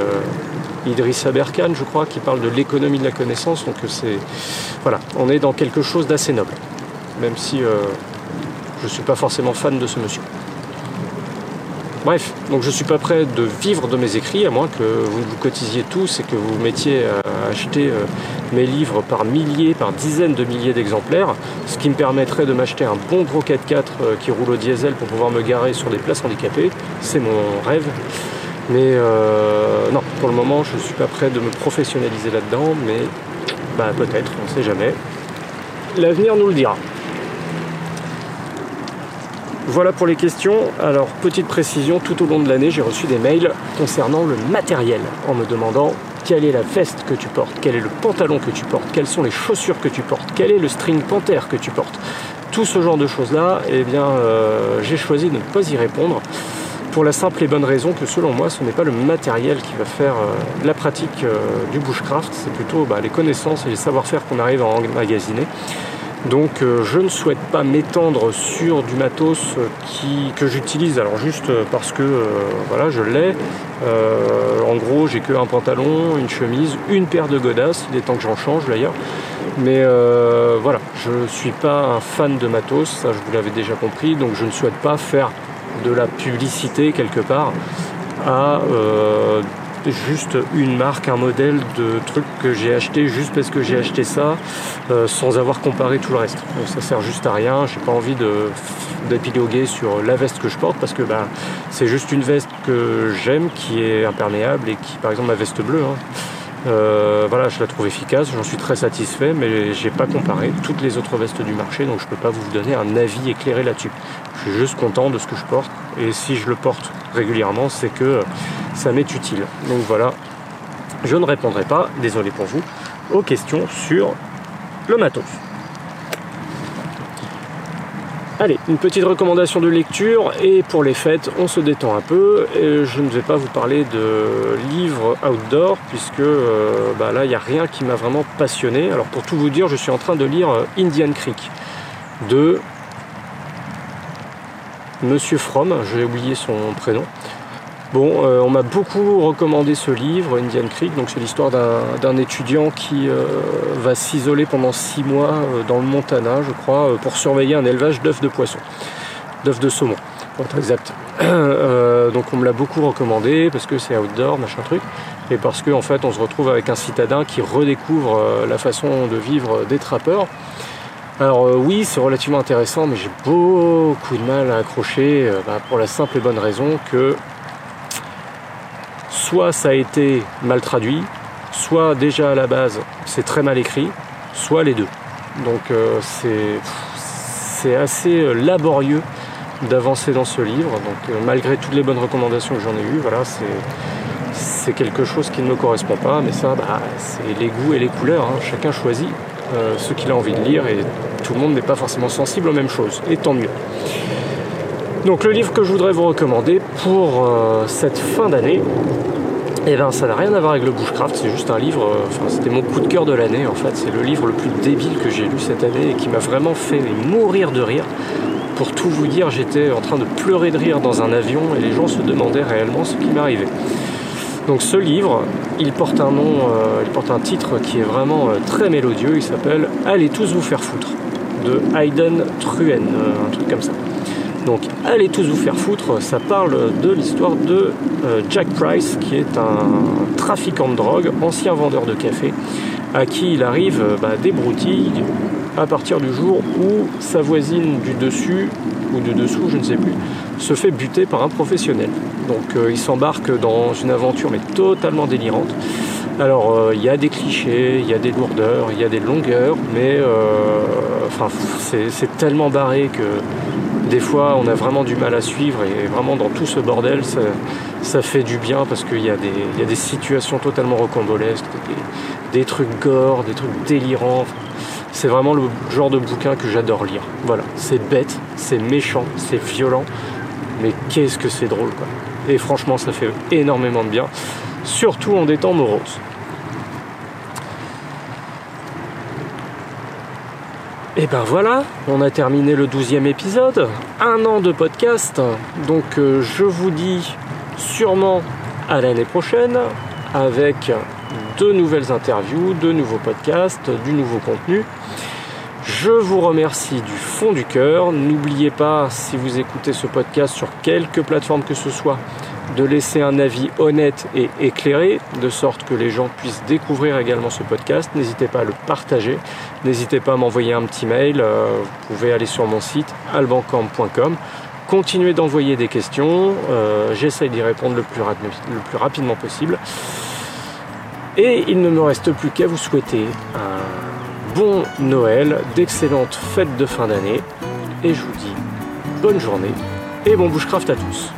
Idrissa Berkane, je crois, qui parle de l'économie de la connaissance. Donc c'est voilà, on est dans quelque chose d'assez noble, même si euh, je ne suis pas forcément fan de ce monsieur. Bref, donc je ne suis pas prêt de vivre de mes écrits, à moins que vous vous cotisiez tous et que vous mettiez à acheter euh, mes livres par milliers, par dizaines de milliers d'exemplaires, ce qui me permettrait de m'acheter un bon gros 4x4 euh, qui roule au diesel pour pouvoir me garer sur des places handicapées. C'est mon rêve. Mais euh, non, pour le moment, je ne suis pas prêt de me professionnaliser là-dedans, mais bah, peut-être, on ne sait jamais. L'avenir nous le dira. Voilà pour les questions. Alors, petite précision, tout au long de l'année, j'ai reçu des mails concernant le matériel, en me demandant quelle est la veste que tu portes, quel est le pantalon que tu portes, quelles sont les chaussures que tu portes, quel est le string panthère que tu portes. Tout ce genre de choses-là, eh bien, euh, j'ai choisi de ne pas y répondre pour la simple et bonne raison que selon moi ce n'est pas le matériel qui va faire euh, la pratique euh, du bushcraft, c'est plutôt bah, les connaissances et les savoir-faire qu'on arrive à emmagasiner. Donc euh, je ne souhaite pas m'étendre sur du matos que j'utilise alors juste parce que voilà je l'ai. en gros j'ai que un pantalon, une chemise, une paire de godasses, il est temps que j'en change d'ailleurs. Mais voilà, je ne suis pas un fan de matos, ça je vous l'avais déjà compris, donc je ne souhaite pas faire de la publicité quelque part à euh, juste une marque, un modèle de truc que j'ai acheté juste parce que j'ai acheté ça euh, sans avoir comparé tout le reste. ça sert juste à rien, j'ai pas envie d'épiloguer sur la veste que je porte parce que bah, c'est juste une veste que j'aime qui est imperméable et qui par exemple ma veste bleue. Hein, euh, voilà, je la trouve efficace, j'en suis très satisfait, mais j'ai pas comparé toutes les autres vestes du marché, donc je peux pas vous donner un avis éclairé là-dessus. Je suis juste content de ce que je porte, et si je le porte régulièrement, c'est que ça m'est utile. Donc voilà, je ne répondrai pas, désolé pour vous, aux questions sur le matos. Allez, une petite recommandation de lecture et pour les fêtes, on se détend un peu. Et je ne vais pas vous parler de livres outdoor puisque euh, bah là, il n'y a rien qui m'a vraiment passionné. Alors pour tout vous dire, je suis en train de lire euh, Indian Creek de Monsieur Fromm, j'ai oublié son prénom. Bon, euh, on m'a beaucoup recommandé ce livre, Indian Creek. Donc c'est l'histoire d'un étudiant qui euh, va s'isoler pendant six mois euh, dans le Montana, je crois, pour surveiller un élevage d'œufs de poisson, d'œufs de saumon, pour être exact. [CLEARS THROAT] donc on me l'a beaucoup recommandé parce que c'est outdoor, machin truc, et parce qu'en en fait on se retrouve avec un citadin qui redécouvre la façon de vivre des trappeurs. Alors oui, c'est relativement intéressant, mais j'ai beaucoup de mal à accrocher bah, pour la simple et bonne raison que soit ça a été mal traduit, soit déjà à la base c'est très mal écrit, soit les deux. Donc euh, c'est assez euh, laborieux d'avancer dans ce livre. Donc euh, malgré toutes les bonnes recommandations que j'en ai eues, voilà, c'est quelque chose qui ne me correspond pas, mais ça, bah, c'est les goûts et les couleurs. Hein. Chacun choisit ce qu'il a envie de lire et tout le monde n'est pas forcément sensible aux mêmes choses, et tant mieux. Donc le livre que je voudrais vous recommander pour cette fin d'année, eh bien ça n'a rien à voir avec le bushcraft, c'est juste un livre, euh, enfin c'était mon coup de cœur de l'année en fait, c'est le livre le plus débile que j'ai lu cette année et qui m'a vraiment fait mourir de rire. Pour tout vous dire, j'étais en train de pleurer de rire dans un avion et les gens se demandaient réellement ce qui m'arrivait. Donc ce livre, il porte un nom, euh, il porte un titre qui est vraiment euh, très mélodieux, il s'appelle Allez tous vous faire foutre de Hayden Truen, un truc comme ça. Donc allez tous vous faire foutre, ça parle de l'histoire de euh, Jack Price qui est un trafiquant de drogue, ancien vendeur de café, à qui il arrive euh, bah, des broutilles à partir du jour où sa voisine du dessus ou du dessous, je ne sais plus, se fait buter par un professionnel. Donc euh, il s'embarque dans une aventure mais totalement délirante. Alors il y a des clichés, il y a des lourdeurs, il y a des longueurs, mais c'est tellement barré que des fois on a vraiment du mal à suivre et vraiment dans tout ce bordel ça, fait du bien parce qu'il y, a des situations totalement rocambolesques, des, trucs gore, des trucs délirants. C'est vraiment le genre de bouquin que j'adore lire. Voilà, c'est bête, c'est méchant, c'est violent, mais qu'est-ce que c'est drôle quoi. Et franchement ça fait énormément de bien, surtout en des temps moroses. Et ben voilà, on a terminé le douzième épisode, un an de podcast, donc euh, je vous dis sûrement à l'année prochaine avec de nouvelles interviews, de nouveaux podcasts, du nouveau contenu. Je vous remercie du fond du cœur. N'oubliez pas, si vous écoutez ce podcast sur quelque plateforme que ce soit, de laisser un avis honnête et éclairé, de sorte que les gens puissent découvrir également ce podcast. N'hésitez pas à le partager, n'hésitez pas à m'envoyer un petit mail, euh, vous pouvez aller sur mon site albancamp.com. Continuez d'envoyer des questions, euh, j'essaye d'y répondre le plus, le plus rapidement possible. Et il ne me reste plus qu'à vous souhaiter un bon Noël, d'excellentes fêtes de fin d'année, et je vous dis bonne journée et bon bushcraft à tous.